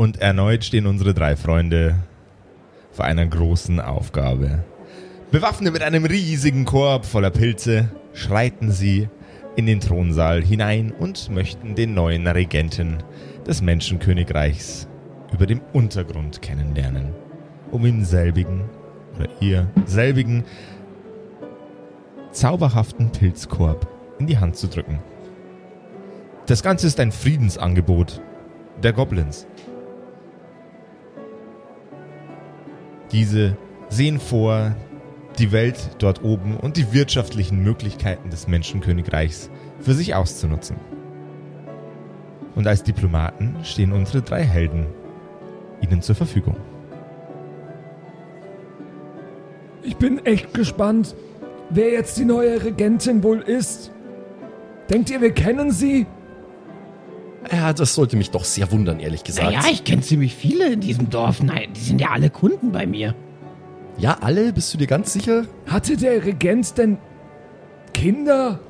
Und erneut stehen unsere drei Freunde vor einer großen Aufgabe. Bewaffnet mit einem riesigen Korb voller Pilze schreiten sie in den Thronsaal hinein und möchten den neuen Regenten des Menschenkönigreichs über dem Untergrund kennenlernen, um ihm selbigen oder ihr selbigen zauberhaften Pilzkorb in die Hand zu drücken. Das Ganze ist ein Friedensangebot der Goblins. Diese sehen vor, die Welt dort oben und die wirtschaftlichen Möglichkeiten des Menschenkönigreichs für sich auszunutzen. Und als Diplomaten stehen unsere drei Helden ihnen zur Verfügung. Ich bin echt gespannt, wer jetzt die neue Regentin wohl ist. Denkt ihr, wir kennen sie? Ja, das sollte mich doch sehr wundern, ehrlich gesagt. Naja, ich kenne ziemlich viele in diesem Dorf. Nein, die sind ja alle Kunden bei mir. Ja, alle? Bist du dir ganz sicher? Hatte der Regent denn Kinder?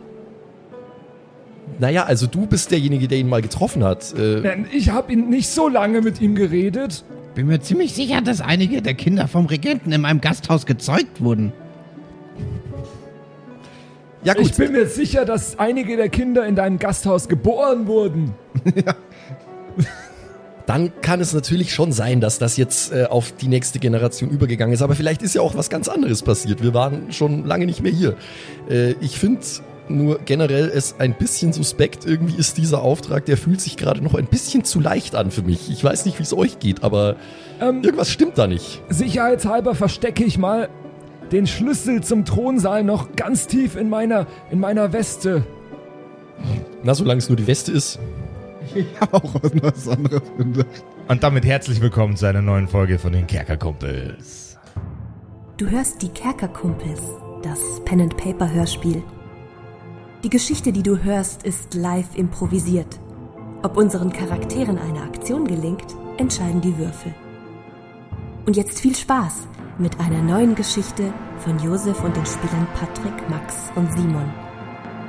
Naja, also du bist derjenige, der ihn mal getroffen hat. Äh, Nein, ich habe ihn nicht so lange mit ihm geredet. Bin mir ziemlich sicher, dass einige der Kinder vom Regenten in meinem Gasthaus gezeugt wurden. Ja gut, Ich bin mir sicher, dass einige der Kinder in deinem Gasthaus geboren wurden. dann kann es natürlich schon sein, dass das jetzt äh, auf die nächste Generation übergegangen ist. Aber vielleicht ist ja auch was ganz anderes passiert. Wir waren schon lange nicht mehr hier. Äh, ich finde nur generell es ein bisschen suspekt. Irgendwie ist dieser Auftrag, der fühlt sich gerade noch ein bisschen zu leicht an für mich. Ich weiß nicht, wie es euch geht, aber Ähm, irgendwas stimmt da nicht. Sicherheitshalber verstecke ich mal den Schlüssel zum Thronsaal noch ganz tief in meiner, in meiner Weste. Na, solange es nur die Weste ist. Ich habe auch was anderes gedacht. Und damit herzlich willkommen zu einer neuen Folge von den Kerkerkumpels. Du hörst die Kerkerkumpels, das Pen and Paper Hörspiel. Die Geschichte, die du hörst, ist live improvisiert. Ob unseren Charakteren eine Aktion gelingt, entscheiden die Würfel. Und jetzt viel Spaß mit einer neuen Geschichte von Josef und den Spielern Patrick, Max und Simon.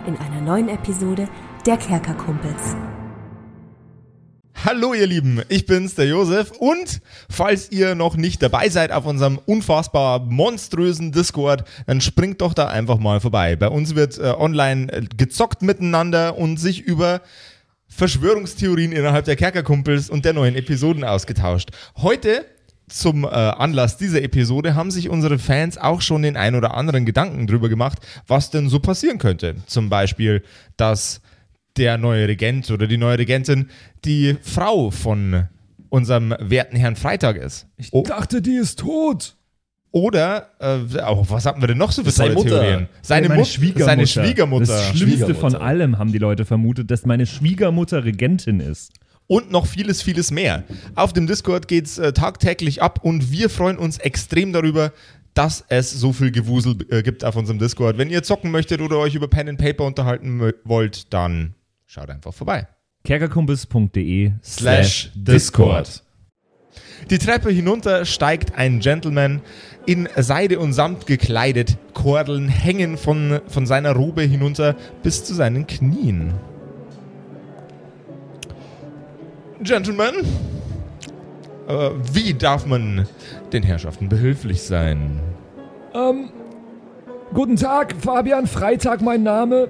In einer neuen Episode der Kerkerkumpels. Hallo ihr Lieben, ich bin's, der Josef und falls ihr noch nicht dabei seid auf unserem unfassbar monströsen Discord, dann springt doch da einfach mal vorbei. Bei uns wird äh, online äh, gezockt miteinander und sich über Verschwörungstheorien innerhalb der Kerkerkumpels und der neuen Episoden ausgetauscht. Heute zum äh, Anlass dieser Episode haben sich unsere Fans auch schon den ein oder anderen Gedanken drüber gemacht, was denn so passieren könnte. Zum Beispiel, dass der neue Regent oder die neue Regentin die Frau von unserem werten Herrn Freitag ist. Ich O- dachte, die ist tot. oder, äh, auch, was hatten wir denn noch so für Seine tolle Mutter. Theorien? Seine, Mut Schwiegermutter. seine Schwiegermutter. Das Schlimmste von Schwiegermutter. allem haben die Leute vermutet, dass meine Schwiegermutter Regentin ist. Und noch vieles, vieles mehr. Auf dem Discord geht's äh, tagtäglich ab und wir freuen uns extrem darüber, dass es so viel Gewusel äh, gibt auf unserem Discord. Wenn ihr zocken möchtet oder euch über Pen and Paper unterhalten wollt, dann schaut einfach vorbei. kerkerkumpels.de Slash Discord. Die Treppe hinunter steigt ein Gentleman in Seide und Samt gekleidet. Kordeln hängen von, von seiner Robe hinunter bis zu seinen Knien. Gentleman, äh, wie darf man den Herrschaften behilflich sein? Ähm, guten Tag, Fabian Freitag mein Name.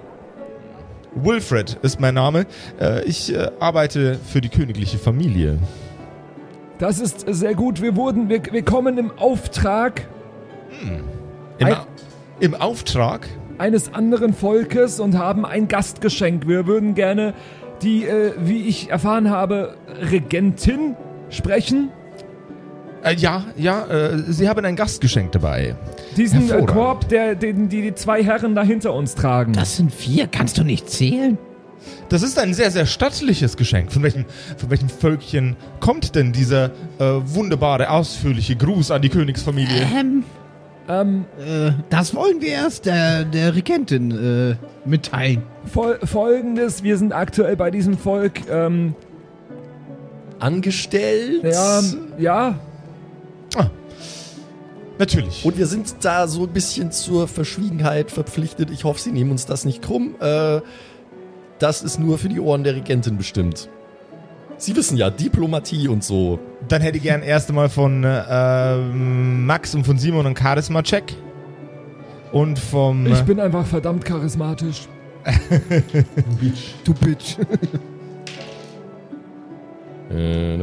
Wilfred ist mein Name. Äh, ich äh, arbeite für die königliche Familie. Das ist sehr gut. Wir wurden, wir, wir kommen im Auftrag Im, Ein- im Auftrag eines anderen Volkes und haben ein Gastgeschenk. Wir würden gerne die, äh, wie ich erfahren habe, Regentin sprechen. Äh, ja, ja, äh, Sie haben ein Gastgeschenk dabei. Diesen äh. Korb, der, den die, die zwei Herren da hinter uns tragen. Das sind vier, kannst du nicht zählen? Das ist ein sehr, sehr stattliches Geschenk. Von welchem, von welchem Völkchen kommt denn dieser äh, wunderbare, ausführliche Gruß an die Königsfamilie? Ähm, ähm, äh, das wollen wir erst der, der Regentin äh, mitteilen. fol Folgendes, wir sind aktuell bei diesem Volk, ähm, Angestellt. ja, ja, Natürlich. Und wir sind da so ein bisschen zur Verschwiegenheit verpflichtet. Ich hoffe, Sie nehmen uns das nicht krumm. Äh, das ist nur für die Ohren der Regentin bestimmt. Sie wissen ja, Diplomatie und so. Dann hätte ich gern erst einmal von äh, Max und von Simon einen Charisma-Check. Und vom. Ich bin einfach verdammt charismatisch. Du Bitch. Äh.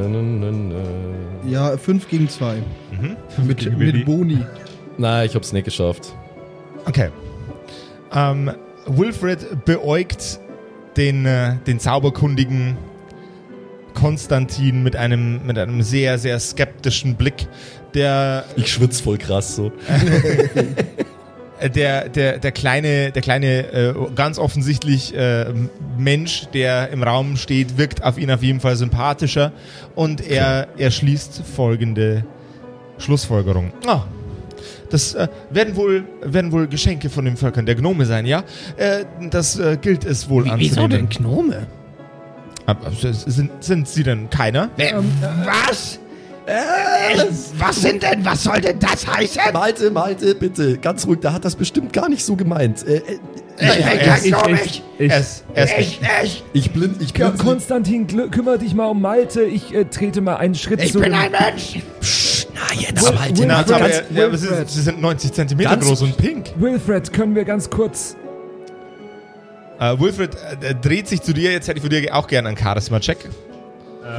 Ja, 5 gegen 2. Mit, Gegen mit Boni. Na, ich hab's nicht geschafft. Okay. Ähm, Wilfred beäugt den, äh, den zauberkundigen Konstantin mit einem, mit einem sehr, sehr skeptischen Blick, der Ich schwitz voll krass so. Der, der, der kleine, der kleine äh, ganz offensichtlich äh, Mensch, der im Raum steht, wirkt auf ihn auf jeden Fall sympathischer und er, er schließt folgende Schlussfolgerung. Ah, das äh, werden, wohl, werden wohl Geschenke von den Völkern der Gnome sein, ja? Äh, das äh, gilt es wohl Wie, wieso anzunehmen. denn Gnome? Sind, sind sie denn keiner? Äh, was? Äh, was sind denn, was soll denn das heißen? Malte, Malte, bitte, ganz ruhig, der hat das bestimmt gar nicht so gemeint. Äh, äh, Ich. Ich, ist Echt, echt. ich blind, ich blind. Konstantin, kümmere dich mal um Malte. Ich äh, trete mal einen Schritt Ich zu bin ein Mensch. Na, jetzt, Malte, Na, aber, sie, sind 90 Zentimeter Ganz- groß und pink. Wilfred, können wir ganz kurz... Äh, Wilfred äh, dreht sich zu dir. Jetzt hätte ich von dir auch gerne einen Charisma-Check.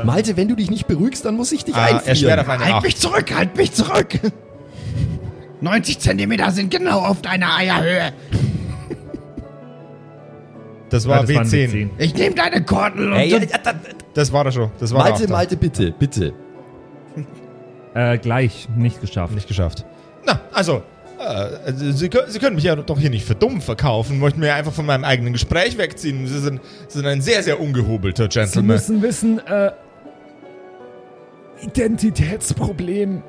Malte, wenn du dich nicht beruhigst, dann muss ich dich Ah, er einfrieren. auf eine Halt 8. mich zurück, halt mich zurück. 90 Zentimeter sind genau auf deiner Eierhöhe. Das war das waren die W10. zehn. Ich nehme deine Kordel und Ey, ja, ja, da, Das war er schon. Das war Malte. Malte, bitte, bitte. Äh, gleich, nicht geschafft. Nicht geschafft. Na, also, äh, Sie, kö- Sie können mich ja doch hier nicht für dumm verkaufen. Möchten mir einfach von meinem eigenen Gespräch wegziehen. Sie sind, Sie sind ein sehr, sehr ungehobelter Sie Gentleman. müssen wissen, äh... Identitätsproblem.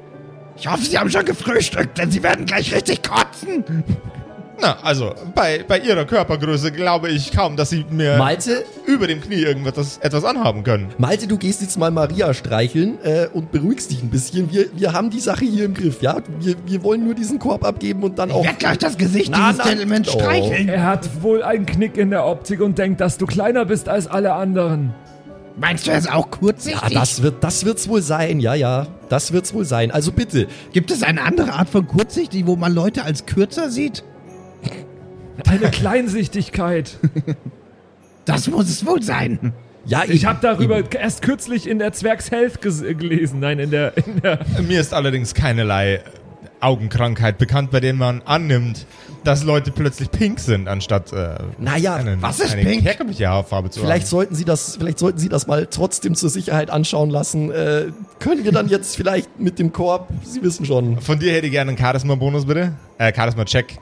Ich hoffe, Sie haben schon gefrühstückt, denn Sie werden gleich richtig kotzen. Na, also, bei, bei Ihrer Körpergröße glaube ich kaum, dass Sie mir Malte, über dem Knie irgendetwas etwas anhaben können. Malte, du gehst jetzt mal Maria streicheln äh, und beruhigst dich ein bisschen. Wir, wir haben die Sache hier im Griff, ja? Wir, wir wollen nur diesen Korb abgeben und dann Ich auch. werde gleich das Gesicht Na, dieses Gentleman oh. streicheln. Er hat wohl einen Knick in der Optik und denkt, dass du kleiner bist als alle anderen. Meinst du, er ist auch kurzsichtig? Ja, das wird, das wird's wohl sein, ja, ja. Das wird's wohl sein. Also bitte, Gibt es eine andere Art von kurzsichtig, wo man Leute als kürzer sieht? Eine Kleinsichtigkeit. Das muss es wohl sein. ja, Ich eben, habe darüber eben. erst kürzlich in der Zwergs Health ges- gelesen. Nein, in der, in der Mir ist allerdings keinerlei Augenkrankheit bekannt, bei denen man annimmt, dass Leute plötzlich pink sind, anstatt äh, Naja, einen, was ist eine pink? herkömmliche Haarfarbe zu Vielleicht haben. sollten Sie das, vielleicht sollten Sie das mal trotzdem zur Sicherheit anschauen lassen. Äh, können wir dann jetzt vielleicht mit dem Korb, Sie wissen schon. Von dir hätte ich gerne einen Charisma-Bonus, bitte. Äh, Charisma-Check.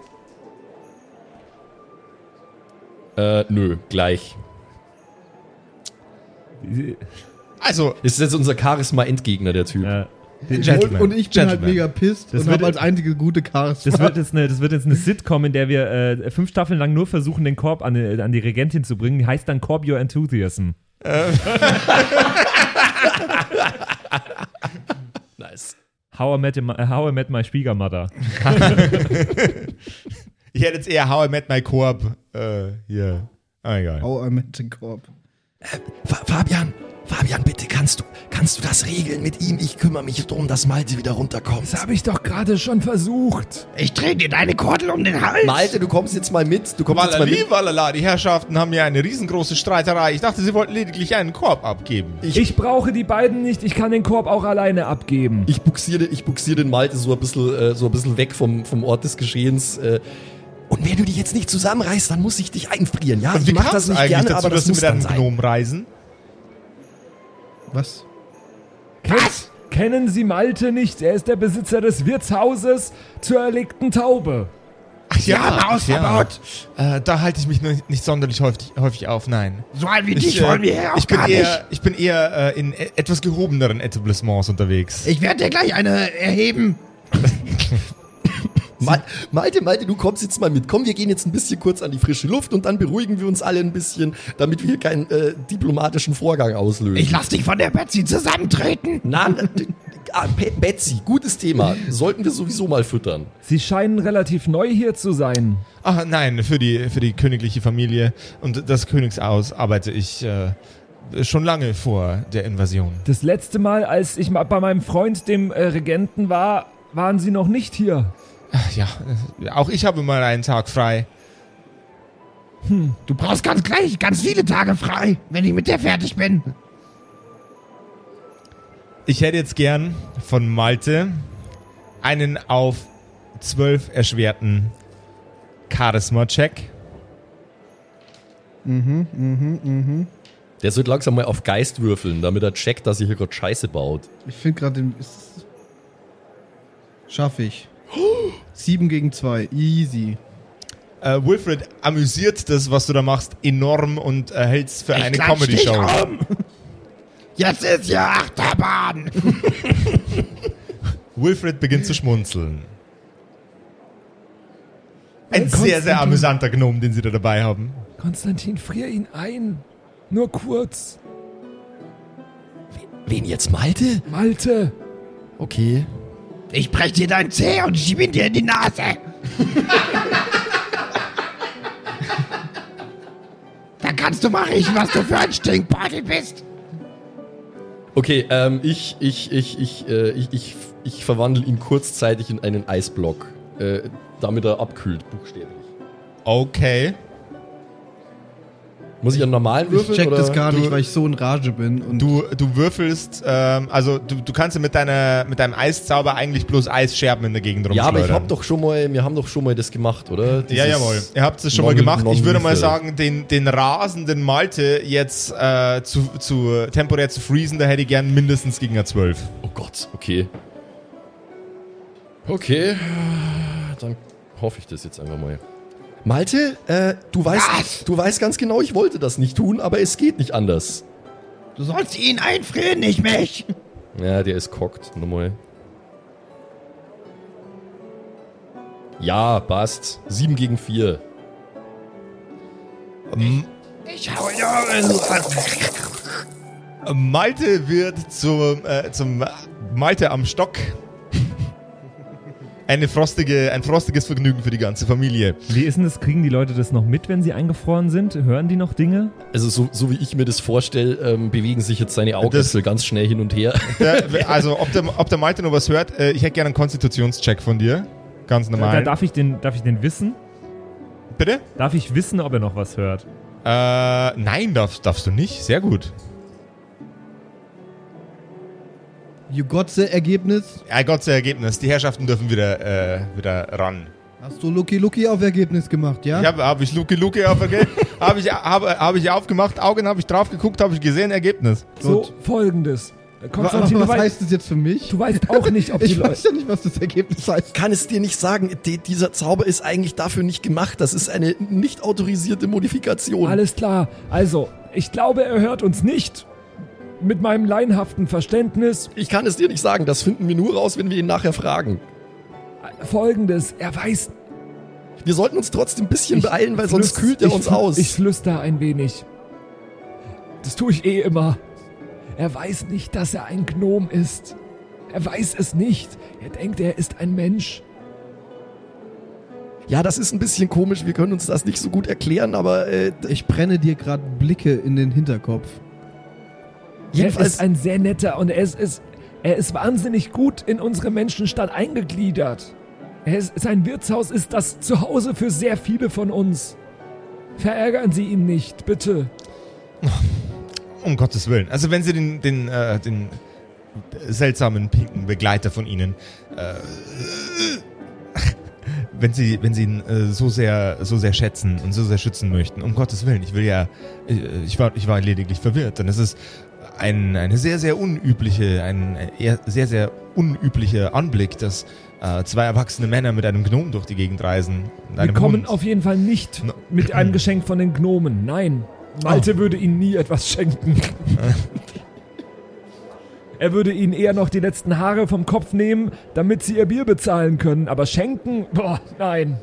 Äh, nö, gleich. Also, Ist jetzt unser Charisma-Endgegner, der Typ. Ja. Und, und ich bin halt Gentleman. mega pissed Das und wird- habe als einzige gute Charisma. Das wird, jetzt eine, das wird jetzt eine Sitcom, in der wir äh, fünf Staffeln lang nur versuchen, den Korb an, die- an die Regentin zu bringen. Die heißt dann Korb Your Enthusiasm. Nice. How I Met, My- How I Met My Schwiegermutter. ich hätte jetzt eher How I Met My Coop äh, hier. Ah, egal. Oh, er mit den Korb. Fa Fabian, Fabian, bitte kannst du, kannst du das regeln mit ihm? Ich kümmere mich darum, dass Malte wieder runterkommt. Das habe ich doch gerade schon versucht. Ich drehe dir deine Kordel um den Hals. Malte, du kommst jetzt mal mit. Du kommst jetzt mal Walali, mit. walala, die Herrschaften haben ja eine riesengroße Streiterei. Ich dachte, sie wollten lediglich einen Korb abgeben. Ich brauche die beiden nicht. Ich kann den Korb auch alleine abgeben. Ich buxiere, ich buxiere den Malte so ein bisschen, äh, so ein bisschen weg vom, vom Ort des Geschehens. Äh, und wenn du dich jetzt nicht zusammenreißt, dann muss ich dich einfrieren. Ja, Und ich wie mach kam das nicht gerne, dazu, aber das muss mit einem dann sein. Gnom reisen? Was? Was? Kennen Sie Malte nicht? Er ist der Besitzer des Wirtshauses zur erlegten Taube. Ach Sie haben Hausverbot. Äh, da halte ich mich nicht, nicht sonderlich häufig, häufig auf, nein. So einen wie Ich, dich äh, wollen wir hier auch ich bin gar eher, nicht. Ich bin eher äh, in e etwas gehobeneren Etablissements unterwegs. Ich werde dir gleich eine erheben. Mal, Malte, Malte, du kommst jetzt mal mit. Komm, wir gehen jetzt ein bisschen kurz an die frische Luft und dann beruhigen wir uns alle ein bisschen, damit wir hier keinen äh, diplomatischen Vorgang auslösen. Ich lass dich von der Betsy zusammentreten. D- ah, Betsy, gutes Thema. Sollten wir sowieso mal füttern. Sie scheinen relativ neu hier zu sein. Ach nein, für die, für die königliche Familie und das Königshaus arbeite ich äh, schon lange vor der Invasion. Das letzte Mal, als ich mal bei meinem Freund, dem äh, Regenten, war, waren Sie noch nicht hier. Ach Ja, äh, auch ich habe mal einen Tag frei. Du brauchst ganz gleich ganz viele Tage frei, wenn ich mit dir fertig bin. Ich hätte jetzt gern von Malte einen auf 12 erschwerten Charisma-Check. Der sollte langsam mal auf Geist würfeln, damit er checkt, dass ihr hier gerade Scheiße baut. Ich finde gerade den. ist- Schaff ich. Sieben gegen zwei. Easy. Äh, Wilfred amüsiert das, was du da machst, enorm und äh, hält's für eine klatsch dich Comedy-Show. um. Jetzt ist ja Achterbahn. Wilfred beginnt zu schmunzeln. Ein Hey, sehr, sehr amüsanter Gnome, den sie da dabei haben. Konstantin, frier ihn ein. Nur kurz. Wen jetzt, Malte? Malte. Okay. Ich brech dir dein Zeh und schieb ihn dir in die Nase. Dann kannst du mal riechen, was du für ein Stinkbeutel bist. Okay, ähm, ich, ich, ich, ich, äh, ich, ich, ich verwandle ihn kurzzeitig in einen Eisblock, äh, damit er abkühlt, buchstäblich. Okay. Muss ich einen normalen Ich würfeln? check oder? das gar du- nicht, weil ich so in Rage bin. Und Du, du würfelst, ähm, also du, du kannst ja mit, deiner, mit deinem Eiszauber eigentlich bloß Eisscherben in der Gegend Ja, aber ich rumschleudern. hab doch schon mal, wir haben doch schon mal das gemacht, oder? Ja, Dieses jawohl. Ihr habt es schon mal gemacht. Ich würde mal sagen, den, den rasenden Malte jetzt äh, zu, zu temporär zu freezen, da hätte ich gern mindestens gegen eine 12. Oh Gott, okay. Okay, dann hoffe ich das jetzt einfach mal. Malte, äh, du weißt, Was? du weißt ganz genau, ich wollte das nicht tun, aber es geht nicht anders. Du sollst ihn einfrieren, nicht mich. Ja, der ist cockt, nochmal. Ja, passt. 7 gegen 4. Ich hau dir. Malte wird zum, äh, zum Malte am Stock. Eine frostige, ein frostiges Vergnügen für die ganze Familie. Wie ist denn das? Kriegen die Leute das noch mit, wenn sie eingefroren sind? Hören die noch Dinge? Also so, so wie ich mir das vorstelle, ähm, bewegen sich jetzt seine Augäpfel ganz schnell hin und her. Der, also, ob der, ob der Malte noch was hört, äh, ich hätte gerne einen Konstitutionscheck von dir. Ganz Da, normal. darf, ich den, darf ich den wissen? Bitte? Darf ich wissen, ob er noch was hört? Äh, nein, darfst, darfst du nicht. Sehr gut. You got the Ergebnis? Ja, Gott sei Ergebnis. Die Herrschaften dürfen wieder, äh, wieder ran. Hast du Lucky Lucky auf Ergebnis gemacht, ja? Ich habe hab ich Luke Luke aufgegeben, habe ich, hab, hab ich aufgemacht, Augen habe ich drauf geguckt, habe ich gesehen, Ergebnis. So, Gut. folgendes. Konstantin, was weißt, heißt das jetzt für mich? du weißt auch nicht, ob die Ich Leute... weiß ja nicht, was das Ergebnis heißt. Kann es dir nicht sagen, die, dieser Zauber ist eigentlich dafür nicht gemacht. Das ist eine nicht autorisierte Modifikation. Alles klar. Also, ich glaube, er hört uns nicht. Mit meinem laienhaften Verständnis Ich kann es dir nicht sagen. Das finden wir nur raus, wenn wir ihn nachher fragen. folgendes. Er weiß... Wir sollten uns trotzdem ein bisschen Ich beeilen, weil sonst kühlt er ich uns aus. Ich flüster ein wenig. Das tue ich eh immer. Er weiß nicht, dass er ein Gnom ist. Er weiß es nicht. Er denkt, er ist ein Mensch. ja, das ist ein bisschen komisch. Wir können uns das nicht so gut erklären, aber äh, Ich brenne dir gerade Blicke in den Hinterkopf. Jedenfalls. ist ein sehr netter und er ist, ist, er ist wahnsinnig gut in unsere Menschenstadt eingegliedert. Er ist, sein Wirtshaus ist das Zuhause für sehr viele von uns. Verärgern Sie ihn nicht, bitte. Um Gottes Willen. Also wenn sie den, den, äh, den seltsamen pinken Begleiter von ihnen, äh, wenn sie, wenn sie ihn äh, so sehr, so sehr schätzen und so sehr schützen möchten, um Gottes Willen, ich will ja, äh, ich war, ich war lediglich verwirrt, denn es ist ein, eine sehr, sehr unübliche, ein eher sehr, sehr unüblicher Anblick, dass äh, zwei erwachsene Männer mit einem Gnom durch die Gegend reisen. Wir kommen Hund. auf jeden Fall nicht No. mit einem Geschenk von den Gnomen. Nein, Malte würde ihnen nie etwas schenken. er würde ihnen eher noch die letzten Haare vom Kopf nehmen, damit sie ihr Bier bezahlen können. Aber schenken? Boah, nein.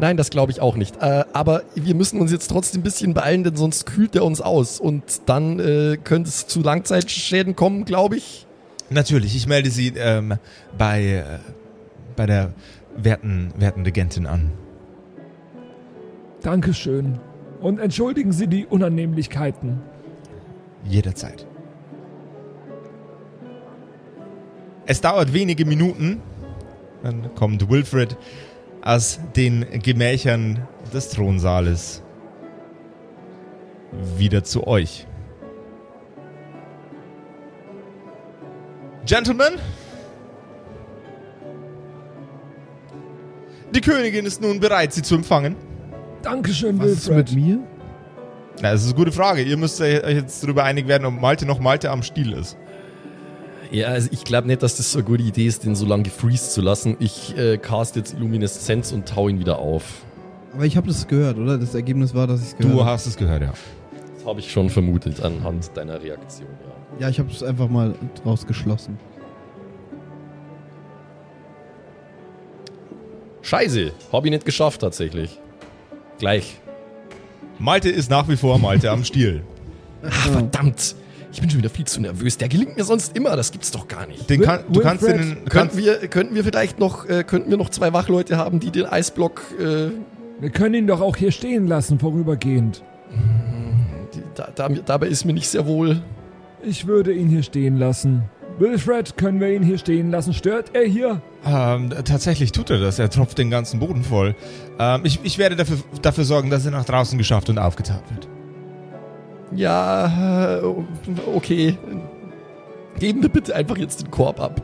Nein, das glaube ich auch nicht. Äh, aber wir müssen uns jetzt trotzdem ein bisschen beeilen, denn sonst kühlt er uns aus. Und dann äh, könnte es zu Langzeitschäden kommen, glaube ich. Natürlich, ich melde Sie ähm, bei, äh, bei der werten, werten Regentin an. Dankeschön. Und entschuldigen Sie die Unannehmlichkeiten. jederzeit. Es dauert wenige Minuten, dann kommt Wilfred aus den Gemächern des Thronsaales wieder zu euch. Gentlemen, die Königin ist nun bereit, sie zu empfangen. Dankeschön, Was ist Wilfred. mit mir? Na, das ist eine gute Frage. Ihr müsst euch jetzt darüber einig werden, ob Malte noch Malte am Stiel ist. Ja, also ich glaube nicht, dass das so eine gute Idee ist, den so lange gefreeze zu lassen. Ich äh, cast jetzt Illumineszenz und tau ihn wieder auf. Aber ich habe das gehört, oder? Das Ergebnis war, dass ich es gehört Du habe. hast es gehört, ja. Das habe ich schon vermutet anhand deiner Reaktion, ja. Ja, ich habe es einfach mal rausgeschlossen. Scheiße, habe ich nicht geschafft tatsächlich. Gleich. Malte ist nach wie vor Malte am Stiel. Ah, verdammt. Ich bin schon wieder viel zu nervös. Der gelingt mir sonst immer, das gibt's doch gar nicht. Den kann, du kannst den. Könnten wir, könnten wir vielleicht noch, äh, könnten wir noch zwei Wachleute haben, die den Eisblock, äh, Wir können ihn doch auch hier stehen lassen, vorübergehend. da, da, dabei ist mir nicht sehr wohl. Ich würde ihn hier stehen lassen. Wilfred, können wir ihn hier stehen lassen? Stört er hier? ähm, tatsächlich tut er das. Er tropft den ganzen Boden voll. Ähm, ich, ich werde dafür, dafür sorgen, dass er nach draußen geschafft und aufgetaucht wird. Ja, äh, okay. Geben wir bitte einfach jetzt den Korb ab.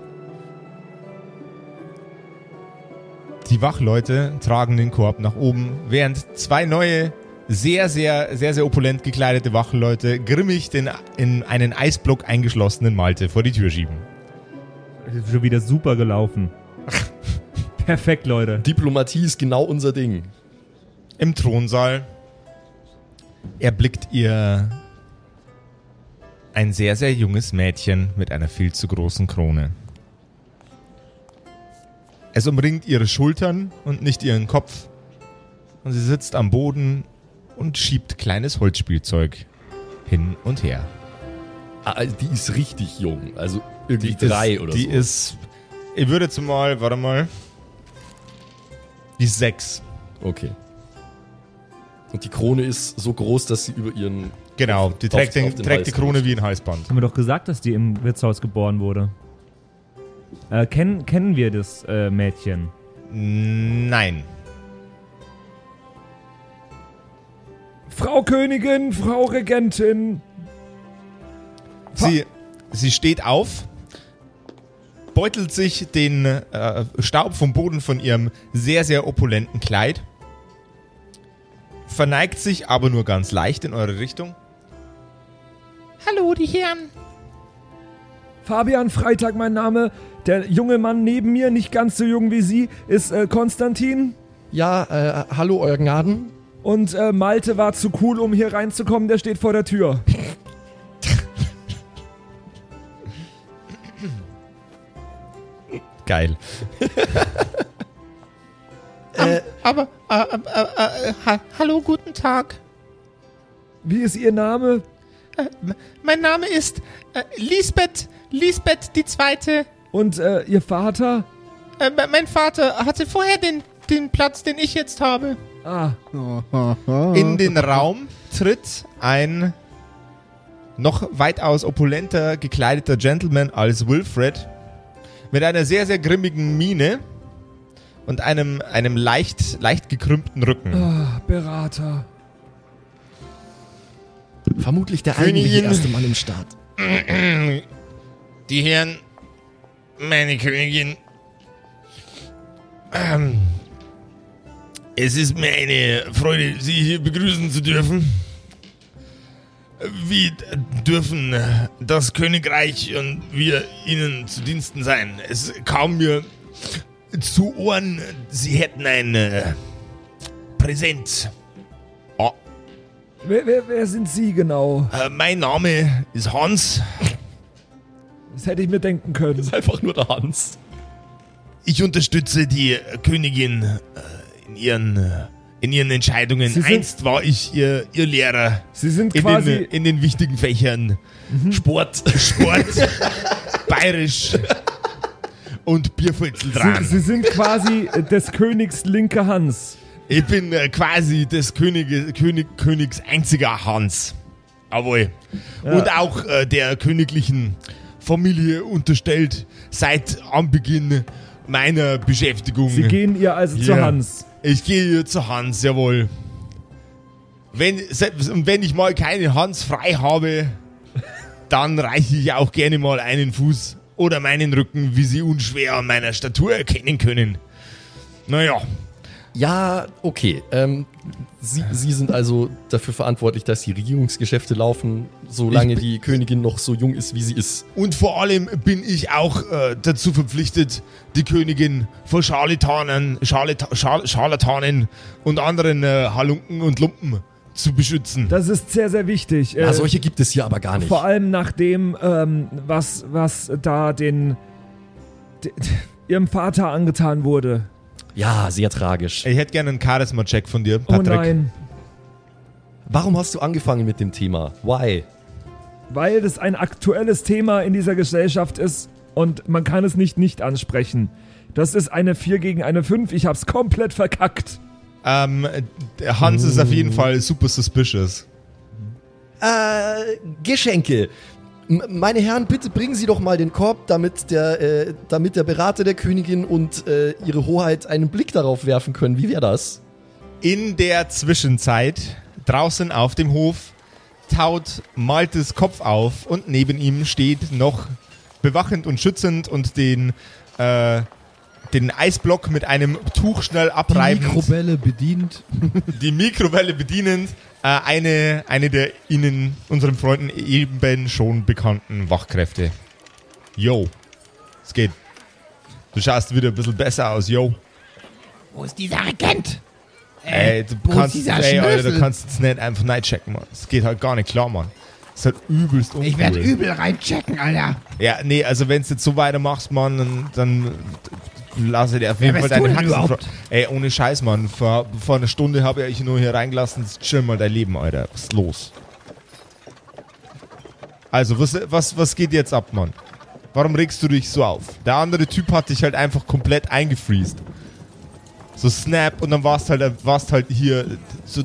Die Wachleute tragen den Korb nach oben, während zwei neue, sehr, sehr, sehr, sehr opulent gekleidete Wachleute grimmig den in einen Eisblock eingeschlossenen Malte vor die Tür schieben. Ist schon wieder super gelaufen. Perfekt, Leute. Diplomatie ist genau unser Ding. Im Thronsaal erblickt ihr ein sehr, sehr junges Mädchen mit einer viel zu großen Krone. Es umringt ihre Schultern und nicht ihren Kopf. Und sie sitzt am Boden und schiebt kleines Holzspielzeug hin und her. Ah, die ist richtig jung. Also irgendwie Die drei ist, oder die so. ist, ich würde jetzt mal, warte mal, die ist sechs. Okay. Und die Krone ist so groß, dass sie über ihren. Genau, die Auf- trägt, den, auf den trägt die Krone wie ein Halsband. Haben wir doch gesagt, dass die im Wirtshaus geboren wurde. Äh, kennen, kennen wir das äh, Mädchen? Nein. Frau Königin, Frau Regentin. Sie, sie steht auf, beutelt sich den äh, Staub vom Boden von ihrem sehr, sehr opulenten Kleid, verneigt sich aber nur ganz leicht in eure Richtung. Hallo, die Herren. Fabian Freitag, mein Name. Der junge Mann neben mir, nicht ganz so jung wie Sie, ist äh, Konstantin. Ja, äh, hallo, euer Gnaden. Und äh, Malte war zu cool, um hier reinzukommen. Der steht vor der Tür. Geil. Aber, äh, äh, äh, äh, ha hallo, guten Tag. Wie ist Ihr Name? Äh, mein Name ist äh, Lisbeth, Lisbeth die Zweite. Und äh, Ihr Vater? Äh, me- mein Vater hatte vorher den, den Platz, den ich jetzt habe. Ah, In den Raum tritt ein noch weitaus opulenter gekleideter Gentleman als Wilfred mit einer sehr, sehr grimmigen Miene und einem, einem leicht, leicht gekrümmten Rücken. ah, Berater. Vermutlich der Königin. eigentliche erste Mann im Staat. Die Herren, meine Königin. Ähm, es ist mir eine Freude, Sie hier begrüßen zu dürfen. Wir dürfen das Königreich und wir Ihnen zu Diensten sein. Es kam mir zu Ohren, Sie hätten ein äh, Präsent. Oh, Wer, wer, wer sind Sie genau? äh, mein Name ist Hans. Das hätte ich mir denken können. ist einfach nur der Hans. Ich unterstütze die Königin äh, in ihren, äh, in ihren Entscheidungen. Sind- Einst war ich ihr, ihr Lehrer Sie sind in quasi. den, in den wichtigen Fächern Sport. Sport, Bayerisch und Bierfutzel Sie, dran. Sie sind quasi äh, des Königs linke Hans. Ich bin äh, quasi des Könige, König, Königs einziger Hans. Jawohl. Und auch äh, der königlichen Familie unterstellt seit Anbeginn meiner Beschäftigung. Sie gehen ihr also zu Ja. Hans. Ich gehe zu Hans, jawohl. Wenn, selbst, und wenn ich mal keine Hans frei habe, dann reiche ich auch gerne mal einen Fuß oder meinen Rücken, wie Sie unschwer an meiner Statur erkennen können. Naja, Ja, okay. Ähm, Sie, Sie sind also dafür verantwortlich, dass die Regierungsgeschäfte laufen, solange die Königin noch so jung ist, wie sie ist. und vor allem bin ich auch äh, dazu verpflichtet, die Königin vor Scharlatanen, Scharlata, Schar, Scharlatanen und anderen äh, Halunken und Lumpen zu beschützen. Das ist sehr, sehr wichtig. Ja, Äh, solche gibt es hier aber gar nicht. Vor allem nach dem, ähm, was, was da den, de, ihrem Vater angetan wurde. Ja, sehr tragisch. Ich hätte gerne einen Charisma-Check von dir, Oh Patrick. nein. Warum hast du angefangen mit dem Thema? Why? Weil das ein aktuelles Thema in dieser Gesellschaft ist und man kann es nicht nicht ansprechen. Das ist eine 4 gegen eine 5. Ich hab's komplett verkackt. Ähm, Hans ist auf jeden Fall super suspicious. Äh, Geschenke. M meine Herren, bitte bringen Sie doch mal den Korb, damit der, äh, damit der Berater der Königin und äh, ihre Hoheit einen Blick darauf werfen können. Wie wäre das? In der Zwischenzeit, draußen auf dem Hof, taut Maltes Kopf auf und neben ihm steht noch bewachend und schützend und den, äh, den Eisblock mit einem Tuch schnell Die abreibend, Mikrowelle bedient. die Mikrowelle bedienend, äh, eine, eine der Ihnen, unseren Freunden eben schon bekannten Wachkräfte. Yo, es geht. Du schaust wieder ein bisschen besser aus, yo. Wo ist dieser Regent? Ey, du wo ist kannst, dieser ey, Alter, du kannst jetzt nicht einfach nicht checken, Mann. Das geht halt gar nicht klar, Mann. Das ist halt übelst uncool. Ich werde übel reinchecken, Alter. Ja, nee, also wenn du jetzt so weitermachst, Mann, dann, dann lasse dir auf jeden Fall deine Haxen. Ey, ohne Scheiß, Mann. Vor, vor einer Stunde habe ich nur hier reingelassen. Chill mal dein Leben, Alter. Was ist los? Also, was, was, was geht jetzt ab, Mann? Warum regst du dich so auf? Der andere Typ hat dich halt einfach komplett eingefriest. So Snap und dann warst halt, warst halt hier, so,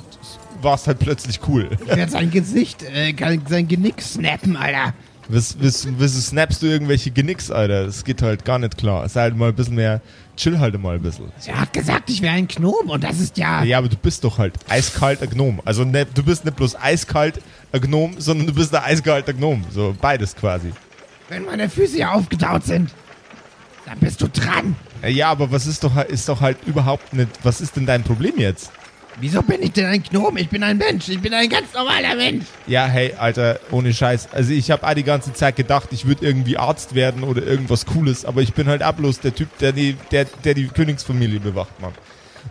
warst halt plötzlich cool. Ich werde sein Gesicht, äh, sein Genick snappen, Alter. Was, was, was snappst du irgendwelche Genicks, Alter? Das geht halt gar nicht klar. Sei halt mal ein bisschen mehr, chill halt mal ein bisschen. Er hat gesagt, ich wäre ein Gnom und das ist ja... Ja, aber du bist doch halt eiskalt ein Gnom. Also ne, du bist nicht bloß eiskalt ein Gnom, sondern du bist ein eiskalter Gnom. So beides quasi. Wenn meine Füße hier aufgetaut sind, dann bist du dran. Ja, aber was ist doch, ist doch halt überhaupt nicht, was ist denn dein Problem jetzt? Wieso bin ich denn ein Gnom? Ich bin ein Mensch. Ich bin ein ganz normaler Mensch. Ja, hey, Alter, ohne Scheiß. Also ich habe auch die ganze Zeit gedacht, ich würde irgendwie Arzt werden oder irgendwas Cooles, aber ich bin halt auch bloß der Typ, der die, der, der die Königsfamilie bewacht, Mann.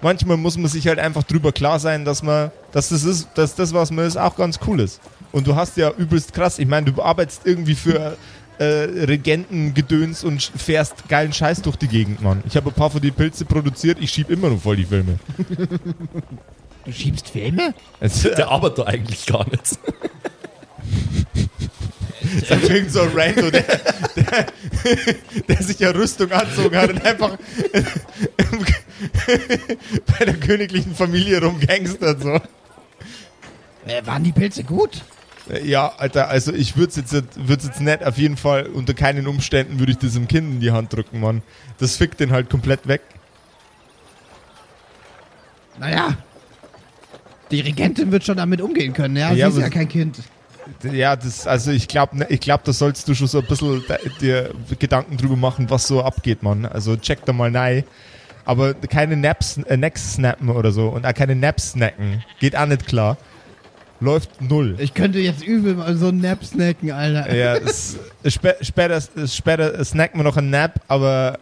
Manchmal muss man sich halt einfach drüber klar sein, dass man, dass das ist, dass das, was man ist, auch ganz cool ist. Und du hast ja übelst krass, ich meine, du arbeitest irgendwie für äh, Regentengedöns und fährst geilen Scheiß durch die Gegend, Mann. Ich habe ein paar von die Pilze produziert, ich schieb immer noch voll die Filme. Du schiebst Filme? Also, Der arbeitet doch eigentlich gar nicht. ist halt irgend so ein Rando, der, der, der sich ja Rüstung anzogen hat und einfach bei der königlichen Familie rumgangstert so. Äh, waren die Pilze gut? Ja, Alter, also ich würde es jetzt, würd's jetzt nicht, auf jeden Fall, unter keinen Umständen würde ich das dem Kind in die Hand drücken, Mann. Das fickt den halt komplett weg. Naja. Die Regentin wird schon damit umgehen können, ja? Ja, Sie ist ja kein Kind. Ja, das, also ich glaube, ich glaub, da sollst du schon so ein bisschen dir Gedanken drüber machen, was so abgeht, Mann. Also check da mal rein. Aber keine Naps, äh, Necks snappen oder so und auch keine Naps snacken. Geht auch nicht klar. Läuft null. Ich könnte jetzt übel mal so einen Nap snacken, Alter. Ja, später, später snacken wir noch einen Nap, aber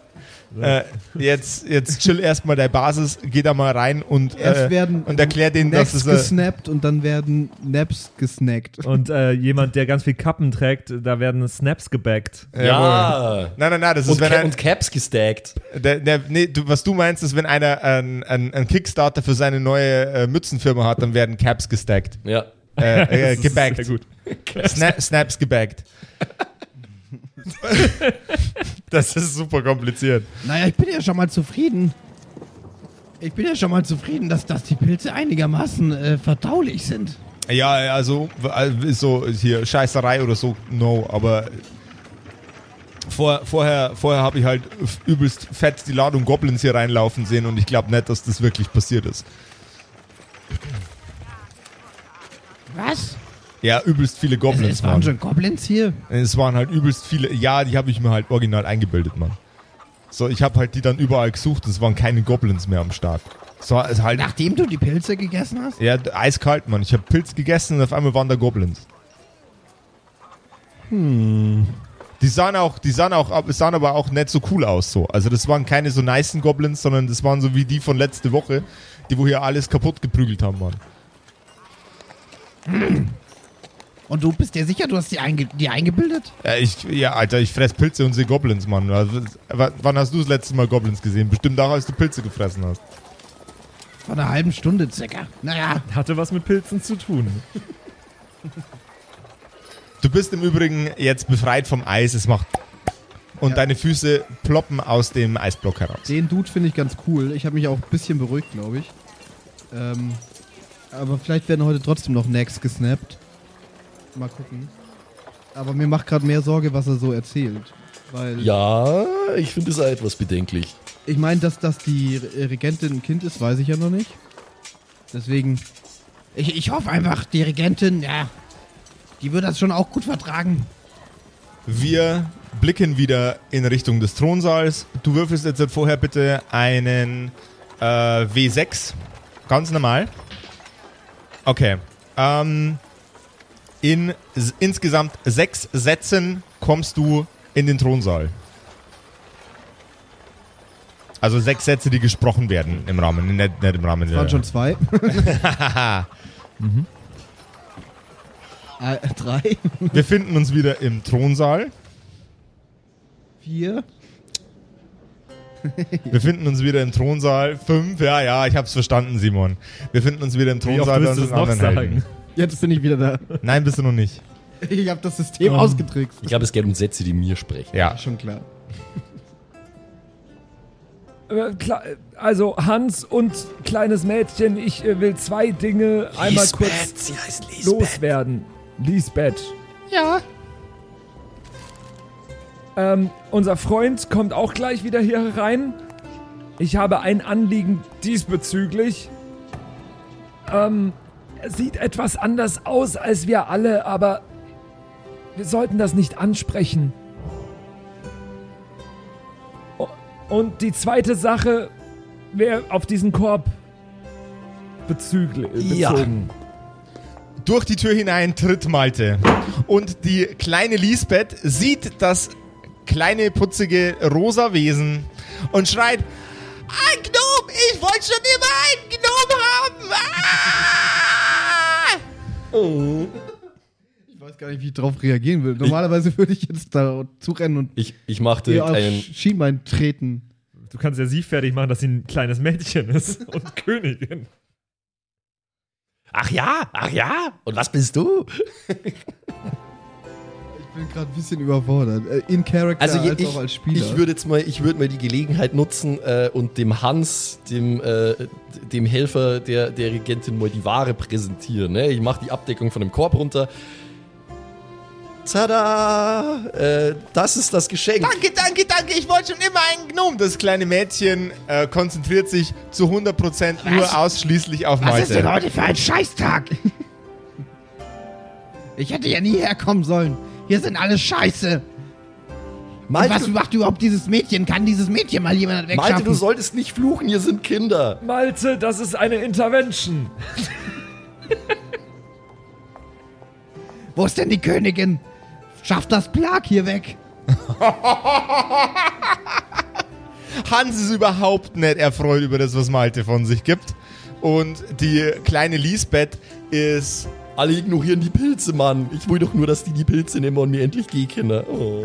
äh, jetzt, jetzt chill erstmal der Basis, geh da mal rein und, äh, werden und erklär denen, dass Naps es. Äh, gesnappt und dann werden Naps gesnackt. Und äh, jemand, der ganz viel Kappen trägt, da werden Snaps gebackt. jawohl. Nein, nein, nein, das ist, Und, wenn ein, und Caps gestackt. der, der, nee, du, was du meinst, ist, wenn einer einen ein, ein Kickstarter für seine neue äh, Mützenfirma hat, dann werden Caps gestackt. Ja. Äh, äh, gebackt. Sehr gut. Sna Snaps gebackt. das ist super kompliziert. Naja, ich bin ja schon mal zufrieden. Ich bin ja schon mal zufrieden, dass, dass die Pilze einigermaßen äh, verdaulich sind. Ja, also äh, so hier Scheißerei oder so, no, aber vor, vorher, vorher habe ich halt übelst fett die Ladung Goblins hier reinlaufen sehen und ich glaube nicht, dass das wirklich passiert ist. Was? Ja, übelst viele Goblins, Es waren Mann. schon Goblins hier. Es waren halt übelst viele, ja, die habe ich mir halt original eingebildet, Mann. So, ich habe halt die dann überall gesucht, es waren keine Goblins mehr am Start. So, es halt, Nachdem du die Pilze gegessen hast? ja, eiskalt, Mann. Ich habe Pilz gegessen und auf einmal waren da Goblins. Hm. Die sahen auch, die sahen auch, sahen aber auch nicht so cool aus so. Also das waren keine so nicen Goblins, sondern das waren so wie die von letzte Woche, die wo hier alles kaputt geprügelt haben, Mann. Und du bist dir sicher, du hast die, einge die eingebildet? Ja, ich, ja, Alter, ich fress Pilze und sehe Goblins, Mann. Also, w- wann hast du das letzte Mal Goblins gesehen? Bestimmt auch, als du Pilze gefressen hast. Vor einer halben Stunde circa. Naja, Hatte was mit Pilzen zu tun. Du bist im Übrigen jetzt befreit vom Eis. Es macht und deine Füße ploppen aus dem Eisblock heraus. den Dude finde ich ganz cool. Ich habe mich auch ein bisschen beruhigt, glaube ich. Ähm, aber vielleicht werden heute trotzdem noch Necks gesnappt. Mal gucken. Aber mir macht gerade mehr Sorge, was er so erzählt. Weil Ja, ich finde es etwas bedenklich. ich meine, dass, dass die Re- Regentin ein Kind ist, weiß ich ja noch nicht. Deswegen, Ich, ich hoffe einfach, die Regentin, ja, die wird das schon auch gut vertragen. Wir blicken wieder in Richtung des Thronsaals. Du würfelst jetzt vorher bitte einen äh, W6. Ganz normal. Okay. Ähm, in insgesamt sechs Sätzen kommst du in den Thronsaal. Also sechs Sätze, die gesprochen werden im Rahmen, nicht, nicht im Rahmen es der. waren schon zwei. äh, drei, Wir finden uns wieder im Thronsaal. vier. Wir finden uns wieder im Thronsaal. Fünf, ja, ja, ich hab's verstanden, Simon. Wir finden uns wieder im Wie oft Thronsaal bei willst du es unseren noch anderen sagen? Helden. Jetzt bin ich wieder da. Nein, bist du noch nicht. Ich habe das System Oh. ausgetrickst. Ich glaube, es geht um Sätze, die mir sprechen. Ja. Schon klar. Äh, Also Hans und kleines Mädchen, ich äh, will zwei Dinge einmal kurz sie heißt Lisbeth. loswerden. Lisbeth. Ja. Ähm, unser Freund kommt auch gleich wieder hier rein. Ich habe ein Anliegen diesbezüglich. Ähm, er sieht etwas anders aus als wir alle, aber wir sollten das nicht ansprechen. Und die zweite Sache wäre auf diesen Korb bezüglich, Ja. bezogen. Durch die Tür hinein tritt Malte. Und die kleine Lisbeth sieht das kleine, putzige rosa Wesen und schreit: Ein Gnome! Ich wollte schon immer einen Gnome haben! Ah! Ich weiß gar nicht, wie ich darauf reagieren will. Normalerweise würde ich jetzt da zurennen und Ich, ich machte ihr auf einen. Schienbein treten. Du kannst ja sie fertig machen, dass sie ein kleines Mädchen ist und Königin. Ach ja, ach ja. Und was bist du? Ich bin gerade ein bisschen überfordert. Äh, In Character Also als ich, auch als Spieler. ich würde jetzt mal, ich würde mal die Gelegenheit nutzen äh, und dem Hans, dem, äh, dem Helfer der, der Regentin, mal die Ware präsentieren. Ne? Ich mache die Abdeckung von dem Korb runter. Tada! Äh, das ist das Geschenk. Danke, danke, danke, ich wollte schon immer einen Gnome. Das kleine Mädchen äh, konzentriert sich zu 100% nur ausschließlich auf Was ist denn heute für ein Scheißtag? Ich hätte ja nie herkommen sollen. Hier sind alle Scheiße. Malte, was macht überhaupt dieses Mädchen? Kann dieses Mädchen mal jemand Malte, wegschaffen? du solltest nicht fluchen, hier sind Kinder. Malte, das ist eine Intervention. Wo ist denn die Königin? Schaff das Plag hier weg. Hans ist überhaupt nicht erfreut über das, was Malte von sich gibt. Und die kleine Lisbeth ist Alle ignorieren die Pilze, Mann. Ich will doch nur, dass die die Pilze nehmen und mir endlich gehen können. Oh.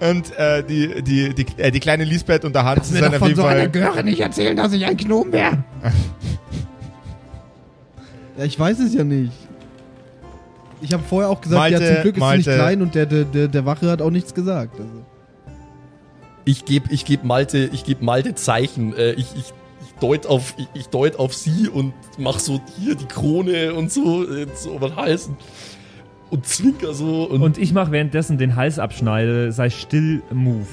Und äh, die, die, die, äh, die kleine Lisbeth und der Hans sind auf von jeden so einer Fall. Göre nicht erzählen, dass ich ein Gnome wäre. ja, ich weiß es ja nicht. Ich habe vorher auch gesagt, Malte, ja, zum Glück ist sie Malte. nicht klein und der, der, der, der Wache hat auch nichts gesagt. Also. Ich gebe ich geb Malte, ich geb Malte Zeichen. Äh, ich, ich, ich deut auf, ich, ich deut auf sie und mach so hier die Krone und so, äh, so über den Hals und, zwinker so. Und, Und ich mache währenddessen den Hals abschneide, sei still, move.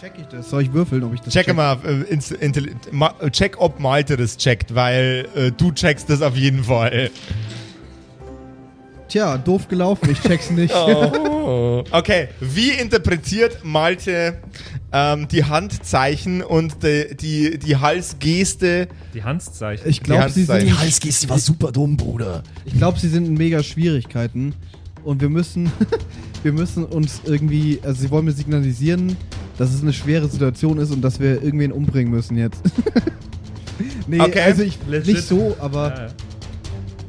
Check ich das? Soll ich würfeln, ob ich das Checke check? mal, äh, ins, intelli- ma, check, ob Malte das checkt, weil äh, du checkst das auf jeden Fall. Tja, doof gelaufen, ich check's nicht. oh. Okay, wie interpretiert Malte ähm, die Handzeichen und die, die, die Halsgeste? Die Handzeichen. Ich glaube, sie, sind- Halsgeste war super dumm, Bruder. ich glaub, sie sind in mega Schwierigkeiten. Und wir müssen, wir müssen uns irgendwie, also sie wollen mir signalisieren, dass es eine schwere Situation ist und dass wir irgendwen umbringen müssen jetzt. nee, Okay. also ich, Legit. nicht so, aber Ja, ja.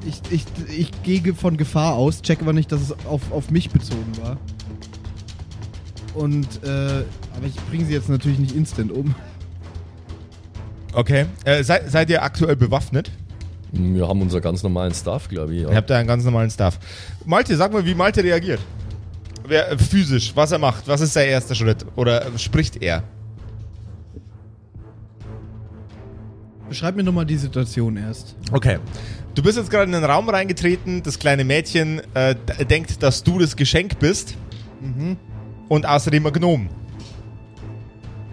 Ich, ich, ich gehe von Gefahr aus, check aber nicht, dass es auf, auf mich bezogen war. Und, äh, aber ich bringe sie jetzt natürlich nicht instant um. Okay. Äh, seid, seid ihr aktuell bewaffnet? Wir haben unser ganz normalen Stuff, glaube ich. Ja. Ihr habt da einen ganz normalen Stuff. Malte, sag mal, wie Malte reagiert. Wer, äh, physisch, was er macht, was ist sein erster Schritt? Oder äh, spricht er? Beschreib mir nochmal die Situation erst. Okay. Du bist jetzt gerade in den Raum reingetreten, das kleine Mädchen äh, denkt, dass du das Geschenk bist und außerdem ein Gnom.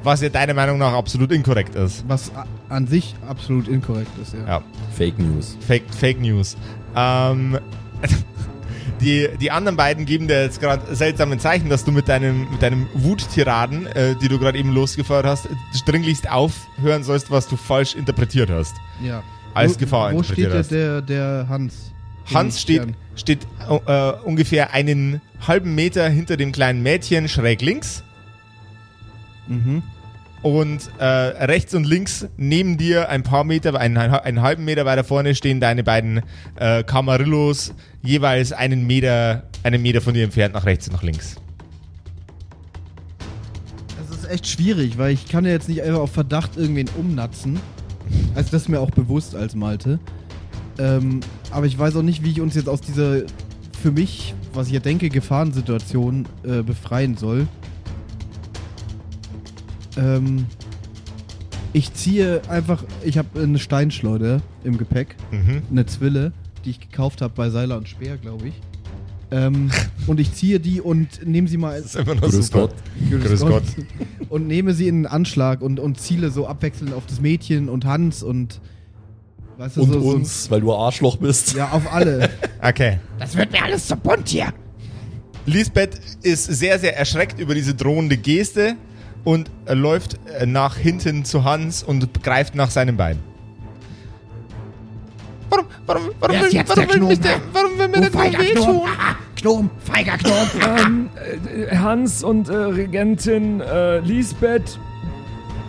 Was ja deiner Meinung nach absolut inkorrekt ist. Was an sich absolut inkorrekt ist, ja. Ja, Fake News. Fake, Fake News. Ähm, die, die anderen beiden geben dir jetzt gerade seltsame Zeichen, dass du mit deinem, mit deinem Wuttiraden, äh, die du gerade eben losgefeuert hast, dringlichst aufhören sollst, was du falsch interpretiert hast. ja. Als wo, Gefahr Wo steht interpretiert der, hast. der, der Hans? Hans steht, steht äh, ungefähr einen halben Meter hinter dem kleinen Mädchen schräg links Mhm. Und äh, rechts und links neben dir ein paar Meter, einen, einen halben Meter weiter vorne stehen deine beiden äh, Camarillos jeweils einen Meter, einen Meter von dir entfernt nach rechts und nach links. Das ist echt schwierig, weil ich kann ja jetzt nicht einfach auf Verdacht irgendwen umnatzen. Also das ist mir auch bewusst als Malte. Ähm, aber ich weiß auch nicht, wie ich uns jetzt aus dieser für mich, was ich ja denke, Gefahrensituation äh, befreien soll. Ähm, ich ziehe einfach, ich habe eine Steinschleuder im Gepäck, Mhm. eine Zwille, die ich gekauft habe bei Seiler und Speer, glaube ich. Ähm, und ich ziehe die und nehme sie mal Das ist immer noch Grüß super. Gott. Grüß Gott. Und nehme sie in den Anschlag und, und ziele so abwechselnd auf das Mädchen und Hans und weißt du, Und so, uns, weil du Arschloch bist. So, ja, auf alle. Okay. Das wird mir alles zu bunt hier. Lisbeth ist sehr, sehr erschreckt über diese drohende Geste und läuft äh, nach hinten zu Hans und greift nach seinem Bein. Warum, warum, warum, Wer ist will, jetzt warum, der will, mich Gnome? der, warum will mir Du der Gnome wehtun? Aha, Gnom, feiger Gnom. Ähm, äh, Hans und äh, Regentin äh, Lisbeth,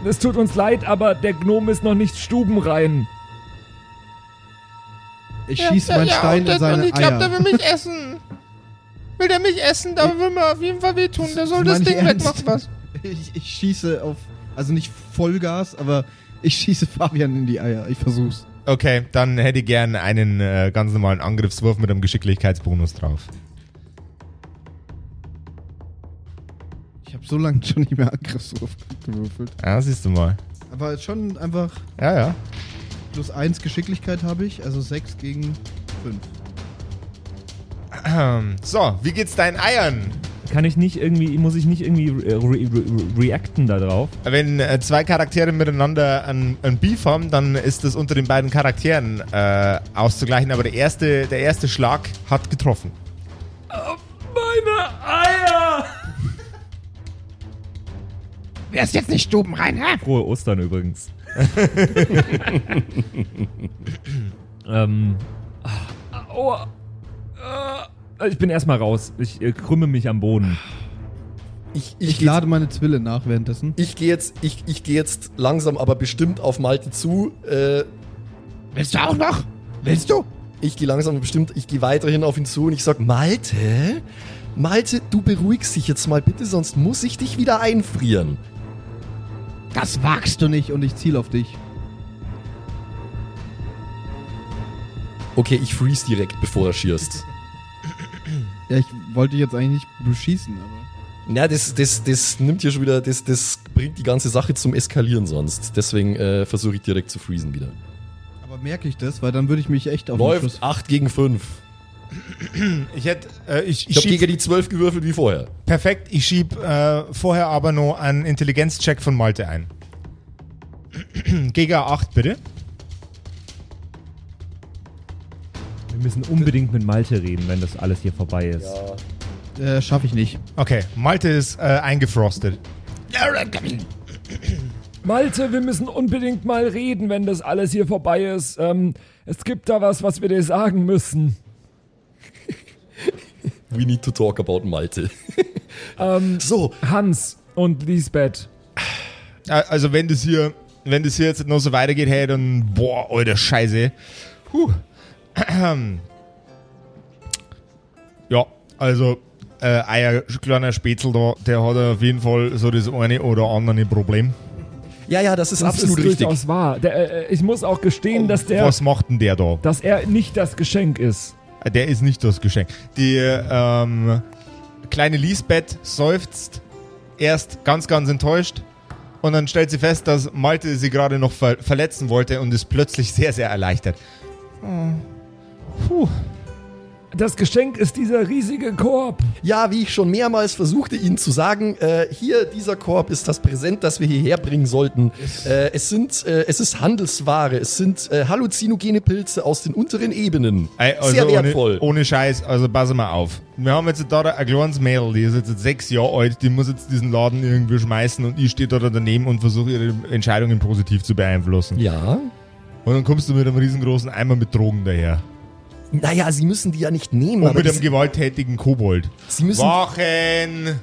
es tut uns leid, aber der Gnom ist noch nicht stubenrein. Ich schieße meinen Stein in seine Eier. will mich essen. Will der mich essen, da will mir auf jeden Fall wehtun. Der soll das Ding wegmachen, was. Ich, ich schieße auf, also nicht Vollgas, aber ich schieße Fabian in die Eier. Ich versuch's. Okay, dann hätte ich gern einen äh, ganz normalen Angriffswurf mit einem Geschicklichkeitsbonus drauf. Ich habe so lange schon nicht mehr Angriffswurf gewürfelt. Ja, siehst du mal. Aber schon einfach Ja, ja. plus 1 Geschicklichkeit habe ich, also 6 gegen 5. Ähm, So, wie geht's deinen Eiern? Kann ich nicht irgendwie, muss ich nicht irgendwie re re re reacten da drauf? Wenn äh, zwei Charaktere miteinander ein, ein Beef haben, dann ist das unter den beiden Charakteren äh, auszugleichen. Aber der erste, der erste Schlag hat getroffen. Meine Eier! Wer ist jetzt nicht stubenrein, hä? Frohe Ostern übrigens. ähm. Aua. Äh, ich bin erstmal raus. Ich äh, krümme mich am Boden. Ich, Ich ich, lade meine Zwille nach währenddessen. ich gehe jetzt, ich, ich geh jetzt langsam, aber bestimmt auf Malte zu. Äh, Willst du auch noch? Willst du? ich gehe langsam, aber bestimmt, ich gehe weiterhin auf ihn zu und ich sag, Malte, Malte, du beruhigst dich jetzt mal bitte, sonst muss ich dich wieder einfrieren. Das wagst du nicht und ich ziele auf dich. Okay, ich freeze direkt, bevor er schießt. Ja, ich wollte jetzt eigentlich nicht beschießen, aber. Ja, das, das, das nimmt hier schon wieder, das, das bringt die ganze Sache zum Eskalieren sonst. Deswegen äh, versuche ich direkt zu freezen wieder. Aber merke ich das, weil dann würde ich mich echt auf den Läuft Schluss. 8 gegen 5. Ich hätte, äh, ich, Ich ich habe gegen die 12 gewürfelt wie vorher. perfekt, ich schieb äh, vorher aber noch einen Intelligenzcheck von Malte ein. Gegen 8, bitte. Müssen unbedingt mit Malte reden, wenn das alles hier vorbei ist. Äh, Schaffe ich nicht. Okay, Malte ist äh, eingefrostet. Malte, wir müssen unbedingt mal reden, wenn das alles hier vorbei ist. Ähm, es gibt da was, was wir dir sagen müssen. We need to talk about Malte. Ähm, So, Hans und Lisbeth. Äh, Also wenn das hier, wenn das hier jetzt noch so weitergeht, hey, dann boah, alter Scheiße. Puh. Ja, also äh, ein kleiner Spätzl da, der hat auf jeden Fall so das eine oder andere Problem. ja, ja, das ist Das absolut ist richtig. durchaus wahr. Der, äh, ich muss auch gestehen, dass der, Was macht denn der da? dass er nicht das Geschenk ist. Äh, Der ist nicht das Geschenk. Die ähm, kleine Lisbeth seufzt erst ganz, ganz enttäuscht und dann stellt sie fest, dass Malte sie gerade noch ver verletzen wollte und ist plötzlich sehr, sehr erleichtert. Puh. Das Geschenk ist dieser riesige Korb. Ja, wie ich schon mehrmals versuchte, Ihnen zu sagen, äh, hier, dieser Korb ist das Präsent, das wir hierher bringen sollten. Äh, es, sind, äh, es ist Handelsware, es sind äh, halluzinogene Pilze aus den unteren Ebenen. Ey, also Sehr wertvoll. Ohne, ohne Scheiß, also pass mal auf. Wir haben jetzt da ein kleines Mädel, die ist jetzt sechs Jahre alt, die muss jetzt diesen Laden irgendwie schmeißen und ich stehe da daneben und versuche ihre Entscheidungen positiv zu beeinflussen. Ja. Und dann kommst du mit einem riesengroßen Eimer mit Drogen daher. Naja, Sie müssen die ja nicht nehmen, Und aber mit einem gewalttätigen Kobold. Sie müssen. Wachen!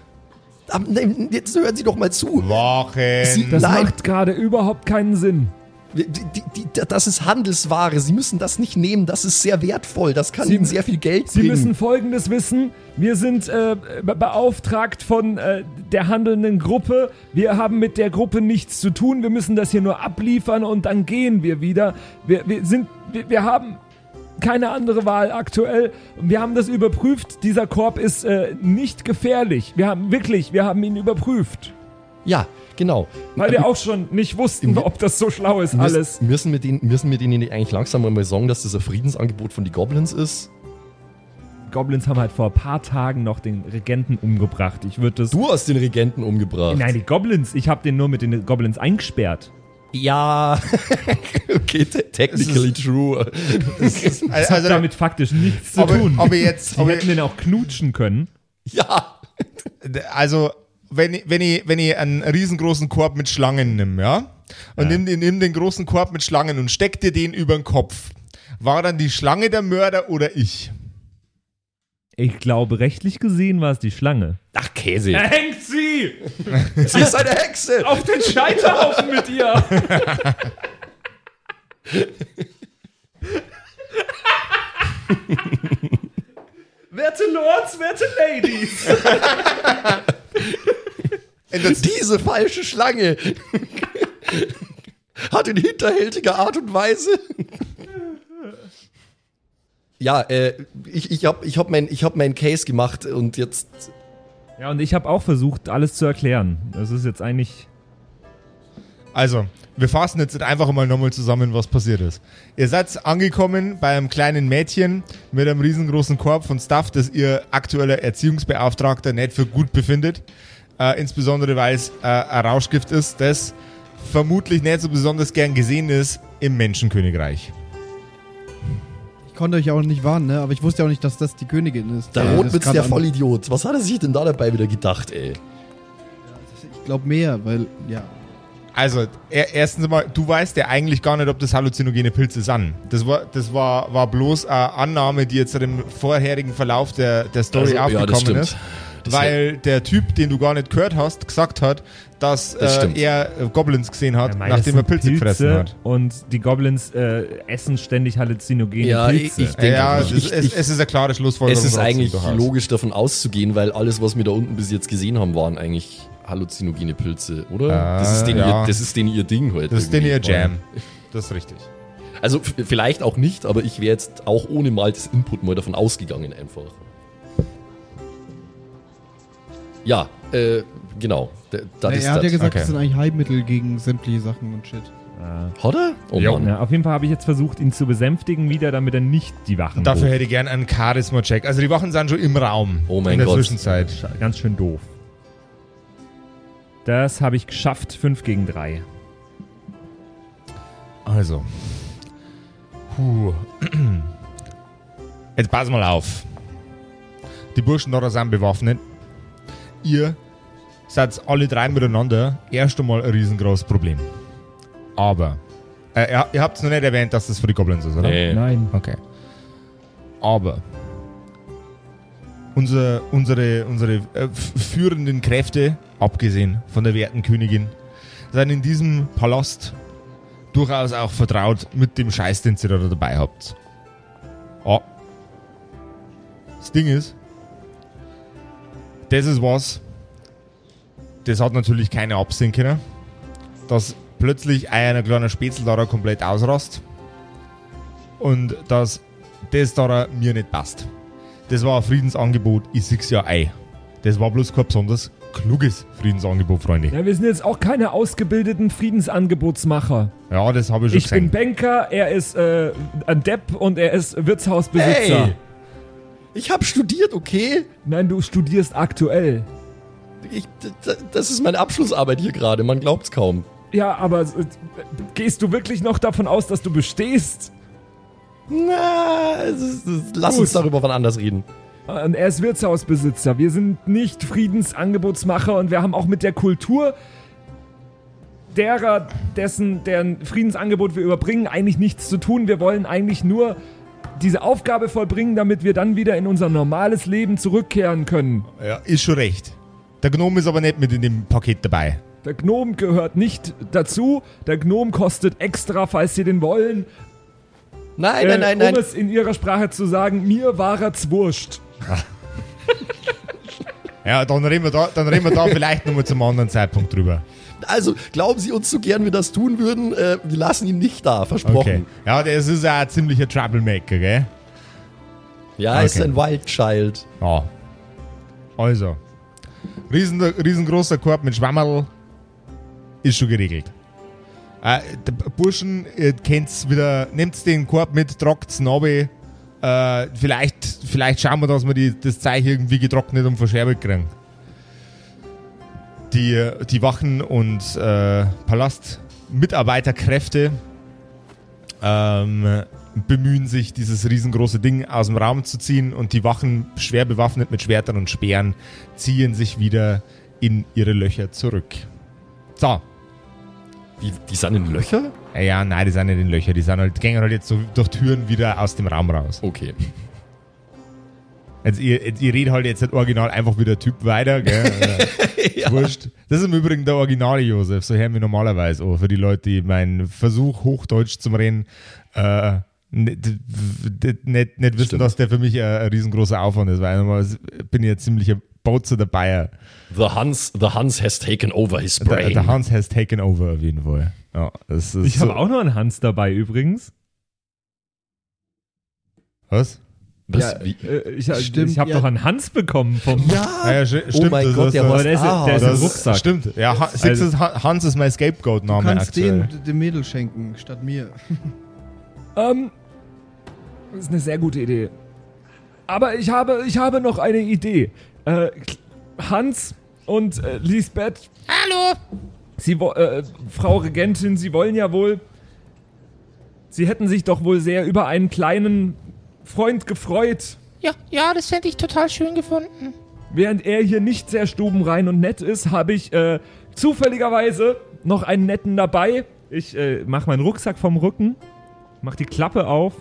Jetzt hören Sie doch mal zu. Wachen! Sie- Das Nein. macht gerade überhaupt keinen Sinn. Die, die, die, das ist Handelsware. Sie müssen das nicht nehmen. Das ist sehr wertvoll. Das kann Sie- Ihnen sehr viel Geld Sie bringen. müssen Folgendes wissen. Wir sind äh, be- beauftragt von äh, der handelnden Gruppe. Wir haben mit der Gruppe nichts zu tun. Wir müssen das hier nur abliefern und dann gehen wir wieder. Wir, wir, sind, wir, wir haben keine andere Wahl aktuell. Wir haben das überprüft. Dieser Korb ist äh, nicht gefährlich. Wir haben wirklich, wir haben ihn überprüft. ja, genau. Weil wir auch schon nicht wussten, ob das so schlau ist alles. Müssen, wir denen, müssen wir denen nicht eigentlich langsam mal sagen, dass das ein Friedensangebot von die Goblins ist? Goblins haben halt vor ein paar Tagen noch den Regenten umgebracht. Ich würde das. Du hast den Regenten umgebracht. Nein, die Goblins. Ich habe den nur mit den Goblins eingesperrt. Ja, okay, te technically true. Das hat Also, damit faktisch nichts zu aber, tun. aber jetzt, Sie aber, hätten den auch knutschen können. ja. also, wenn ich, wenn, ich, wenn ich einen riesengroßen Korb mit Schlangen nehme, ja? Und Ja. nimm, den, nimm den großen Korb mit Schlangen und steck dir den über den Kopf. War dann die Schlange der Mörder oder ich? Ich glaube, rechtlich gesehen war es die Schlange. Ach, Käse. Er hängt sie! Sie ist eine Hexe. Auf den Scheiterhaufen mit ihr! werte Lords, werte Ladies! Diese falsche Schlange hat in hinterhältiger Art und Weise. Ja, äh, ich, ich habe ich hab mein, ich hab mein Case gemacht und jetzt. Ja, und ich habe auch versucht, alles zu erklären. Das ist jetzt eigentlich. also, wir fassen jetzt einfach mal nochmal zusammen, was passiert ist. Ihr seid angekommen bei einem kleinen Mädchen mit einem riesengroßen Korb von Stuff, das ihr aktueller Erziehungsbeauftragter nicht für gut befindet. Äh, insbesondere, weil es äh, ein Rauschgift ist, das vermutlich nicht so besonders gern gesehen ist im Menschenkönigreich. Ich konnte euch auch nicht warnen, ne? aber ich wusste ja auch nicht, dass das die Königin ist. Der gerade der Vollidiot. Was hat er sich denn da dabei wieder gedacht, ey? Ich glaube mehr, weil, ja. Also, er, erstens mal, du weißt ja eigentlich gar nicht, ob das halluzinogene Pilze sind. Das war, das war, war bloß eine Annahme, die jetzt im vorherigen Verlauf der, der Story Also, ja, das aufgekommen stimmt. ist. Das weil der Typ, den du gar nicht gehört hast, gesagt hat, dass Das äh, er äh, Goblins gesehen hat, Ja, mei, das nachdem er sind Pilze gefressen hat. Und die Goblins äh, essen ständig halluzinogene Ja, Pilze. ich denke, ja, ich, das, ich, es, ich, es ist eine klare Schlussfolgerung. es ist eigentlich logisch davon auszugehen, weil alles, was wir da unten bis jetzt gesehen haben, waren eigentlich halluzinogene Pilze, oder? Ah, das, ist denen ja. ihr, das ist denen ihr Ding heute. Das ist denn ihr. Jam. Das ist richtig. Also vielleicht auch nicht, aber ich wäre jetzt auch ohne Maltes Input mal davon ausgegangen einfach. Ja, äh, genau. Das Nee, ist er hat ja gesagt, Okay. das sind eigentlich Heilmittel gegen sämtliche Sachen und shit. Hat er? Oh Jo. Mann. Ja, auf jeden Fall habe ich jetzt versucht, ihn zu besänftigen wieder, damit er nicht die Wachen Dafür ruft. hätte ich gern einen Charisma-Check. Also die Wachen sind schon im Raum. Oh mein In der Gott. Zwischenzeit. Ganz schön doof. Das habe ich geschafft, 5 gegen 3. Also. Puh. Jetzt pass mal auf. Die Burschen da sind bewaffnet. Ihr seid alle drei miteinander erst einmal ein riesengroßes Problem. Aber. Äh, ihr, ihr habt es noch nicht erwähnt, dass das für die Goblins ist, oder? Nee. Nein. Okay. Aber unser, unsere, unsere äh, führenden Kräfte, abgesehen von der werten Königin, sind in diesem Palast durchaus auch vertraut mit dem Scheiß, den ihr da dabei habt. Ah. Das Ding ist, das ist was, das hat natürlich keine absehen können, dass plötzlich ein kleiner Spätzle da komplett ausrast und dass das da mir nicht passt. Das war ein Friedensangebot, ich sieg's ja ein. Das war bloß kein besonders kluges Friedensangebot, Freunde. Ja, wir sind jetzt auch keine ausgebildeten Friedensangebotsmacher. Ja, das habe ich schon Ich bin gesehen. Banker, er ist äh, ein Depp und er ist Wirtshausbesitzer. Hey! Ich habe studiert, okay? Nein, du studierst aktuell. Ich, das ist meine Abschlussarbeit hier gerade, man glaubt's kaum. Ja, aber äh, gehst du wirklich noch davon aus, dass du bestehst? Na, es ist, es, lass Gut. uns darüber wann anders reden. Und er ist Wirtshausbesitzer. Wir sind nicht Friedensangebotsmacher und wir haben auch mit der Kultur derer, dessen, deren Friedensangebot wir überbringen, eigentlich nichts zu tun. Wir wollen eigentlich nur diese Aufgabe vollbringen, damit wir dann wieder in unser normales Leben zurückkehren können. Ja, ist schon recht. Der Gnome ist aber nicht mit in dem Paket dabei. Der Gnom gehört nicht dazu. Der Gnom kostet extra, falls Sie den wollen. Nein, Äh, nein, nein, nein. Um es in Ihrer Sprache zu sagen, mir war er zwurscht. Ja, dann reden wir da, dann reden wir da vielleicht nochmal zum anderen Zeitpunkt drüber. Also, glauben Sie uns so gern wir das tun würden? Äh, wir lassen ihn nicht da, versprochen. Okay. Ja, das ist ja ein ziemlicher Troublemaker, gell? Ja, er ist Okay. ein Wild Child. Ja. Also. Riesen, riesengroßer Korb mit Schwammerl ist schon geregelt. Äh, Burschen, ihr kennt's wieder, nehmt den Korb mit, trockt's runter. Äh, vielleicht, vielleicht schauen wir, dass wir die, das Zeug irgendwie getrocknet und verscherbelt kriegen. Die, die Wachen und äh, Palastmitarbeiterkräfte ähm, bemühen sich, dieses riesengroße Ding aus dem Raum zu ziehen und die Wachen, schwer bewaffnet mit Schwertern und Speeren, ziehen sich wieder in ihre Löcher zurück. So. Die, die sind in Löcher? Ja, ja, nein, die sind nicht in Löcher, die sind halt, gehen halt jetzt so durch Türen wieder aus dem Raum raus. Okay. Jetzt, ihr, ihr redet halt jetzt nicht original einfach wie der Typ weiter, gell? Äh, Wurscht. Das ist im Übrigen der originale Josef, so hören wir normalerweise auch. Für die Leute, die meinen Versuch, Hochdeutsch zu reden, äh, nicht, nicht, nicht wissen, Stimmt. dass der für mich ein, ein riesengroßer Aufwand ist, weil normalerweise bin ich ein ziemlicher Bozer dabei. The Hans, the Hans has taken over his brain. der Hans has taken over auf jeden Fall. Ja, das ist Ich so, habe auch noch einen Hans dabei übrigens. Was? Was? Ja, Wie? Äh, ich Stimmt, Ich habe ja. doch einen Hans bekommen vom. Ah, ja, oh stimmt, mein das Gott, ist der der ist, Ah, der ist im das Rucksack. Stimmt. Ja, Han, siehst du, Han- Hans ist mein Du Scapegoat-Name kannst aktuell. den dem Mädel schenken, statt mir. Ähm, das ist eine sehr gute Idee. Aber ich habe, ich habe noch eine Idee. Äh, Hans und äh, Lisbeth. Hallo. Sie, äh, Frau Regentin, Sie wollen ja wohl. Sie hätten sich doch wohl sehr über einen kleinen Freund gefreut. Ja, ja, das hätte ich total schön gefunden. Während er hier nicht sehr stubenrein und nett ist, habe ich äh, zufälligerweise noch einen netten dabei. Ich äh, mache meinen Rucksack vom Rücken, mach die Klappe auf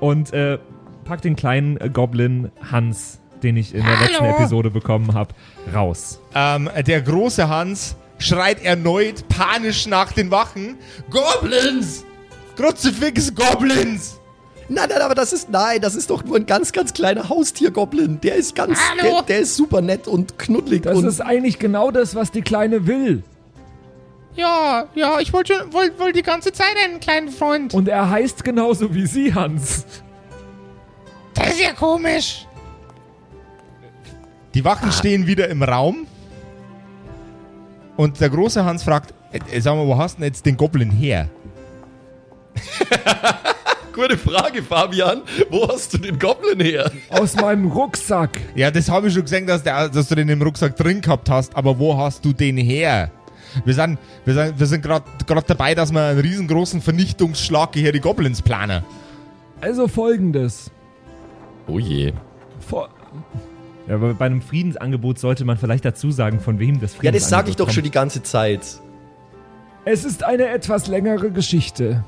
und äh, pack den kleinen äh, Goblin Hans, den ich in der Hallo. letzten Episode bekommen habe, raus. Ähm, der große Hans schreit erneut panisch nach den Wachen. Goblins! Kruzifix Goblins! Nein, nein, aber das ist, nein, das ist doch nur ein ganz, ganz kleiner Haustiergoblin. Der ist ganz, der, der ist super nett und knuddelig Das und ist eigentlich genau das, was die Kleine will. Ja, ja, ich wollte schon, wollte wollt die ganze Zeit einen kleinen Freund. Und er heißt genauso wie Sie, Hans. Das ist ja komisch. Die Wachen stehen wieder im Raum. Und der große Hans fragt, äh, sag mal, wo hast du denn jetzt den Goblin her? Gute Frage, Fabian. Wo hast du den Goblin her? Aus meinem Rucksack. Ja, das habe ich schon gesehen, dass, der, dass du den im Rucksack drin gehabt hast, aber wo hast du den her? Wir sind, wir sind, wir sind gerade dabei, dass wir einen riesengroßen Vernichtungsschlag hier die Goblins planen. Also folgendes. Oh je. Vor Ja, aber bei einem Friedensangebot sollte man vielleicht dazu sagen, von wem das Friedensangebot Ja, das sage ich doch kommt. schon die ganze Zeit. es ist eine etwas längere Geschichte.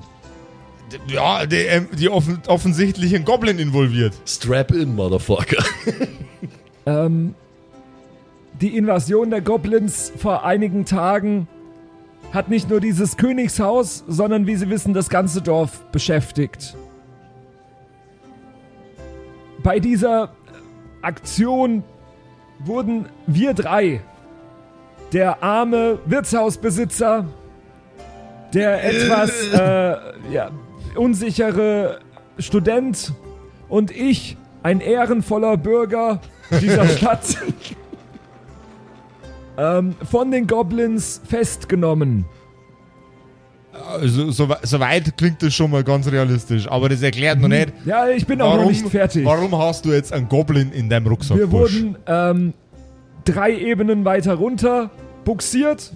Ja, die, ähm, die offen, offensichtlich ein Goblin involviert. Strap in, Motherfucker. Ähm, die Invasion der Goblins vor einigen Tagen hat nicht nur dieses Königshaus, sondern wie Sie wissen, das ganze Dorf beschäftigt. Bei dieser Aktion wurden wir drei, der arme Wirtshausbesitzer, der etwas äh, ja, unsichere Student und ich, ein ehrenvoller Bürger dieser Stadt, ähm, von den Goblins festgenommen. Also, so, so weit klingt das schon mal ganz realistisch, aber das erklärt noch nicht, Ja, ich bin auch noch nicht fertig. warum hast du jetzt einen Goblin in deinem Rucksack? Wir Bursch? wurden ähm, drei Ebenen weiter runter buxiert.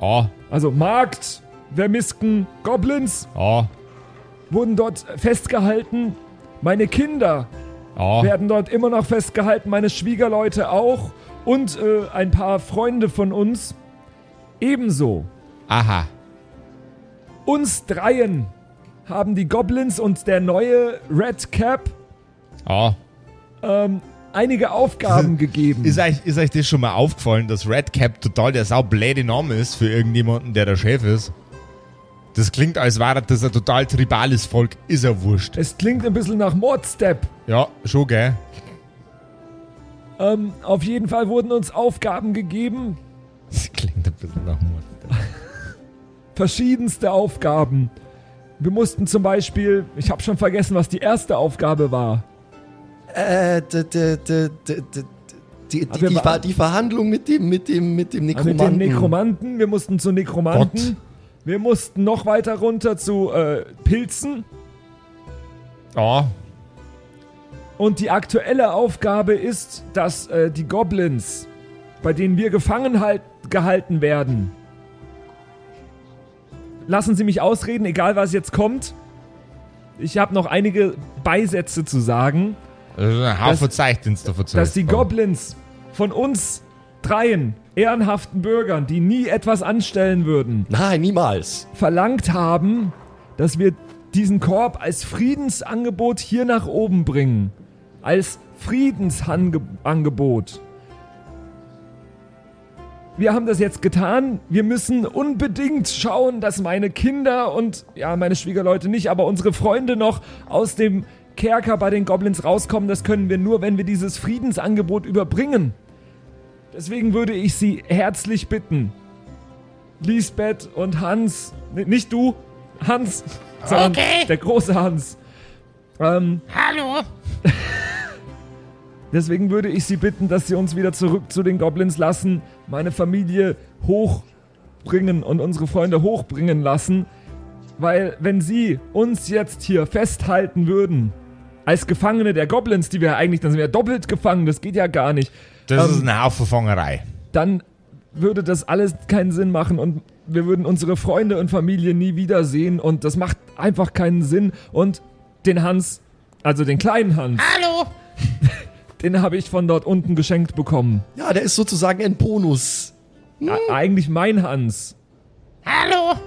Ah, Also Markt, Vermisken, Goblins ah, wurden dort festgehalten. Meine Kinder ah. werden dort immer noch festgehalten, meine Schwiegerleute auch und äh, ein paar Freunde von uns ebenso. Aha. Uns dreien haben die Goblins und der neue Red Cap Ah. ähm, einige Aufgaben gegeben. Ist euch, ist euch das schon mal aufgefallen, dass Red Cap total der saubläde Name ist für irgendjemanden, der der Chef ist? Das klingt, als wäre das ein total tribales Volk. Ist ja wurscht. es klingt ein bisschen nach Mordstep. Ja, schon, gell? Ähm, auf jeden Fall wurden uns Aufgaben gegeben, Das klingt ein bisschen nach Mord. verschiedenste Aufgaben. Wir mussten zum Beispiel, ich habe schon vergessen, was die erste Aufgabe war. Äh, d, d, d, d, d, die, die, die, die Verhandlung mit dem, mit dem, mit dem Mit Nekromanten. dem Nekromanten, wir mussten zu Nekromanten. Wir mussten noch weiter runter zu äh, Pilzen. Ah, Und die aktuelle Aufgabe ist, dass äh, die Goblins, bei denen wir gefangen halt, gehalten werden, lassen Sie mich ausreden, egal was jetzt kommt. Ich habe noch einige Beisätze zu sagen, das ist ein Haufen Zeich, den du verzeiht. dass die Goblins von uns dreien ehrenhaften Bürgern, die nie etwas anstellen würden, Nein, niemals. verlangt haben, dass wir diesen Korb als Friedensangebot hier nach oben bringen. Als Friedensangebot. Wir haben das jetzt getan. Wir müssen unbedingt schauen, dass meine Kinder und, ja, meine Schwiegerleute nicht, aber unsere Freunde noch aus dem Kerker bei den Goblins rauskommen. Das können wir nur, wenn wir dieses Friedensangebot überbringen. Deswegen würde ich Sie herzlich bitten, Lisbeth und Hans, nicht du, Hans, sondern Okay. der große Hans. Ähm, Hallo? deswegen würde ich Sie bitten, dass Sie uns wieder zurück zu den Goblins lassen, meine Familie hochbringen und unsere Freunde hochbringen lassen, weil wenn Sie uns jetzt hier festhalten würden, als Gefangene der Goblins, die wir eigentlich, dann sind wir doppelt gefangen, das geht ja gar nicht, Das ähm, ist eine Haufen Fangerei. dann würde das alles keinen Sinn machen und wir würden unsere Freunde und Familie nie wiedersehen und das macht einfach keinen Sinn und den Hans, also den kleinen Hans, Hallo? den habe ich von dort unten geschenkt bekommen. Ja, der ist sozusagen ein Bonus. A- Eigentlich mein Hans. Hallo?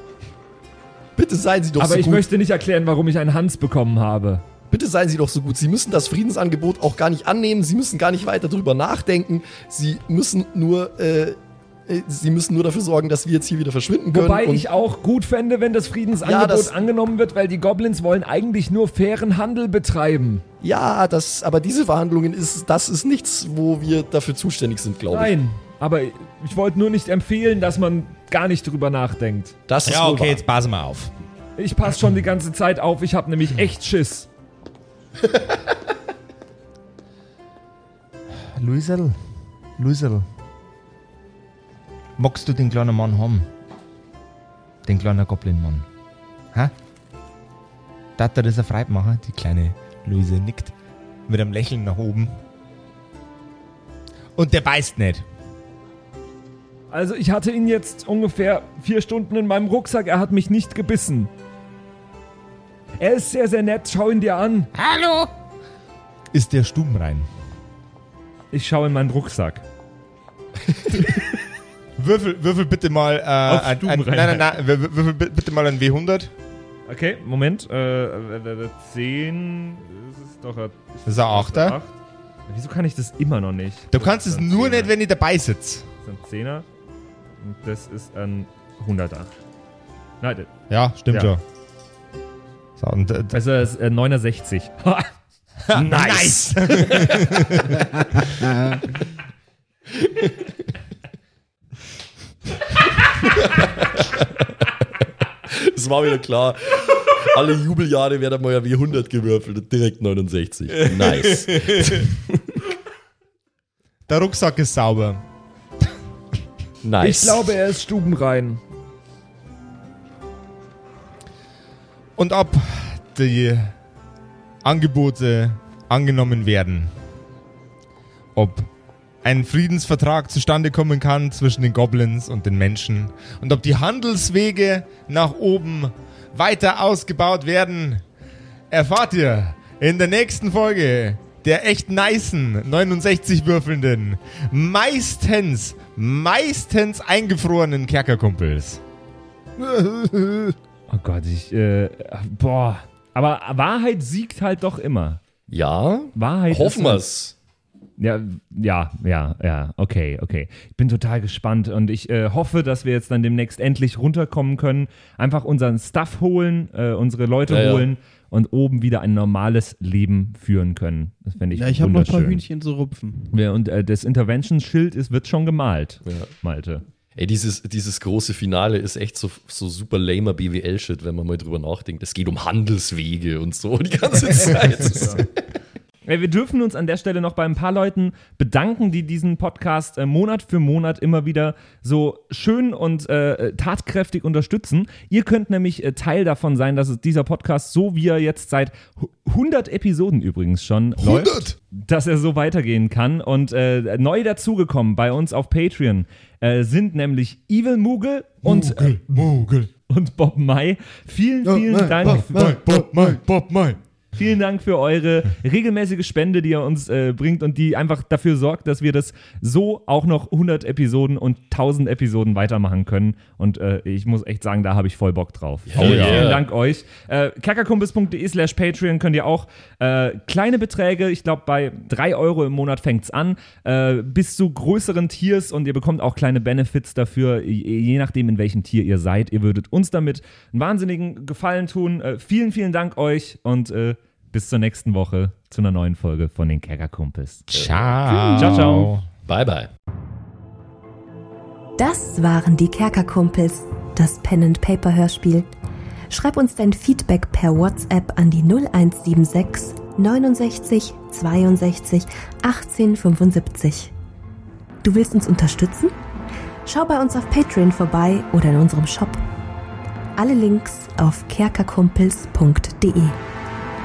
Bitte seien Sie doch Aber so ich gut. möchte nicht erklären, warum ich einen Hans bekommen habe. Bitte seien Sie doch so gut. Sie müssen das Friedensangebot auch gar nicht annehmen. Sie müssen gar nicht weiter drüber nachdenken. Sie müssen nur, äh, Sie müssen nur dafür sorgen, dass wir jetzt hier wieder verschwinden können. Wobei und ich auch gut fände, wenn das Friedensangebot Ja, das- angenommen wird, weil die Goblins wollen eigentlich nur fairen Handel betreiben. ja, das, aber diese Verhandlungen ist, das ist nichts, wo wir dafür zuständig sind, glaube ich. Nein, aber ich wollte nur nicht empfehlen, dass man gar nicht drüber nachdenkt. Das ist Ja, okay, wahr. jetzt passen wir auf. Ich passe schon die ganze Zeit auf, ich habe nämlich echt Schiss. Luisel, Luisel, magst du den kleinen Mann haben? Den kleinen Goblin-Mann. Hä? Darf er das erfreut machen? Die kleine Luise nickt mit einem Lächeln nach oben. Und der beißt nicht. Also ich hatte ihn jetzt ungefähr vier Stunden in meinem Rucksack. Er hat mich nicht gebissen. Er ist sehr, sehr nett. Schau ihn dir an. Hallo? Ist der stubenrein? Ich schaue in meinen Rucksack. Würfel, würfel bitte mal äh, ein, ein, nein, nein, nein, wür- würfel bi- bitte mal ein W100. Okay, Moment. Äh, äh, äh, 10. Das ist doch ein, Das ist ein Achter. Acht. Wieso kann ich das immer noch nicht? Du Das kannst es nur Zehner. nicht, wenn ich dabei sitze. Das ist ein Zehner. Und das ist ein 100er. Nein, Ja, stimmt Ja. schon. So, und, äh, also das ist äh, 69. nice! Es war wieder klar. Alle Jubeljahre werden mal ja wie 100 gewürfelt und direkt 69. Nice. Der Rucksack ist sauber. Nice. Ich glaube, er ist stubenrein. Und ob die Angebote angenommen werden, ob ein Friedensvertrag zustande kommen kann zwischen den Goblins und den Menschen und ob die Handelswege nach oben weiter ausgebaut werden, erfahrt ihr in der nächsten Folge der echt nicen 69 würfelnden, meistens, meistens eingefrorenen Kerkerkumpels. Oh Gott, ich, äh, boah. Aber Wahrheit siegt halt doch immer. Ja, Wahrheit hoffen wir's. Ja, ja, ja, ja, okay, okay. Ich bin total gespannt und ich äh, hoffe, dass wir jetzt dann demnächst endlich runterkommen können, einfach unseren Stuff holen, äh, unsere Leute Ja, ja. holen und oben wieder ein normales Leben führen können. Das fände ich Ja, ich habe noch ein paar. Hühnchen zu rupfen. Ja, und äh, das Intervention-Schild ist, wird schon gemalt, Ja. Malte. Ey, dieses, dieses große Finale ist echt so, so super lamer BWL-Shit, wenn man mal drüber nachdenkt. Es geht um Handelswege und so die ganze Zeit. Wir dürfen uns an der Stelle noch bei ein paar Leuten bedanken, die diesen Podcast äh, Monat für Monat immer wieder so schön und äh, tatkräftig unterstützen. Ihr könnt nämlich äh, Teil davon sein, dass es dieser Podcast, so wie er jetzt seit hu- 100 Episoden übrigens schon läuft, dass er so weitergehen kann. Und äh, neu dazugekommen bei uns auf Patreon äh, sind nämlich Evil Moogle und, äh, Mogel. und Bob Mai. Vielen, vielen Dank. Bob, Mai, Bob, Mai. Vielen Dank für eure regelmäßige Spende, die ihr uns äh, bringt und die einfach dafür sorgt, dass wir das so auch noch 100 Episoden und 1000 Episoden weitermachen können. Und äh, ich muss echt sagen, da habe ich voll Bock drauf. vielen, ja. vielen Dank euch. Äh, kackerkumpels.de slash Patreon könnt ihr auch äh, kleine Beträge, ich glaube bei 3 Euro im Monat fängt's an, äh, bis zu größeren Tiers und ihr bekommt auch kleine Benefits dafür, je, je nachdem in welchem Tier ihr seid. Ihr würdet uns damit einen wahnsinnigen Gefallen tun. Äh, vielen, vielen Dank euch und äh, bis zur nächsten Woche zu einer neuen Folge von den Kerkerkumpels. Ciao. Ciao, ciao. bye, bye. Das waren die Kerkerkumpels, das Pen and Paper Hörspiel. Schreib uns dein Feedback per WhatsApp an die 0176 69 62 18 75. Du willst uns unterstützen? Schau bei uns auf Patreon vorbei oder in unserem Shop. Alle Links auf kerkerkumpels.de.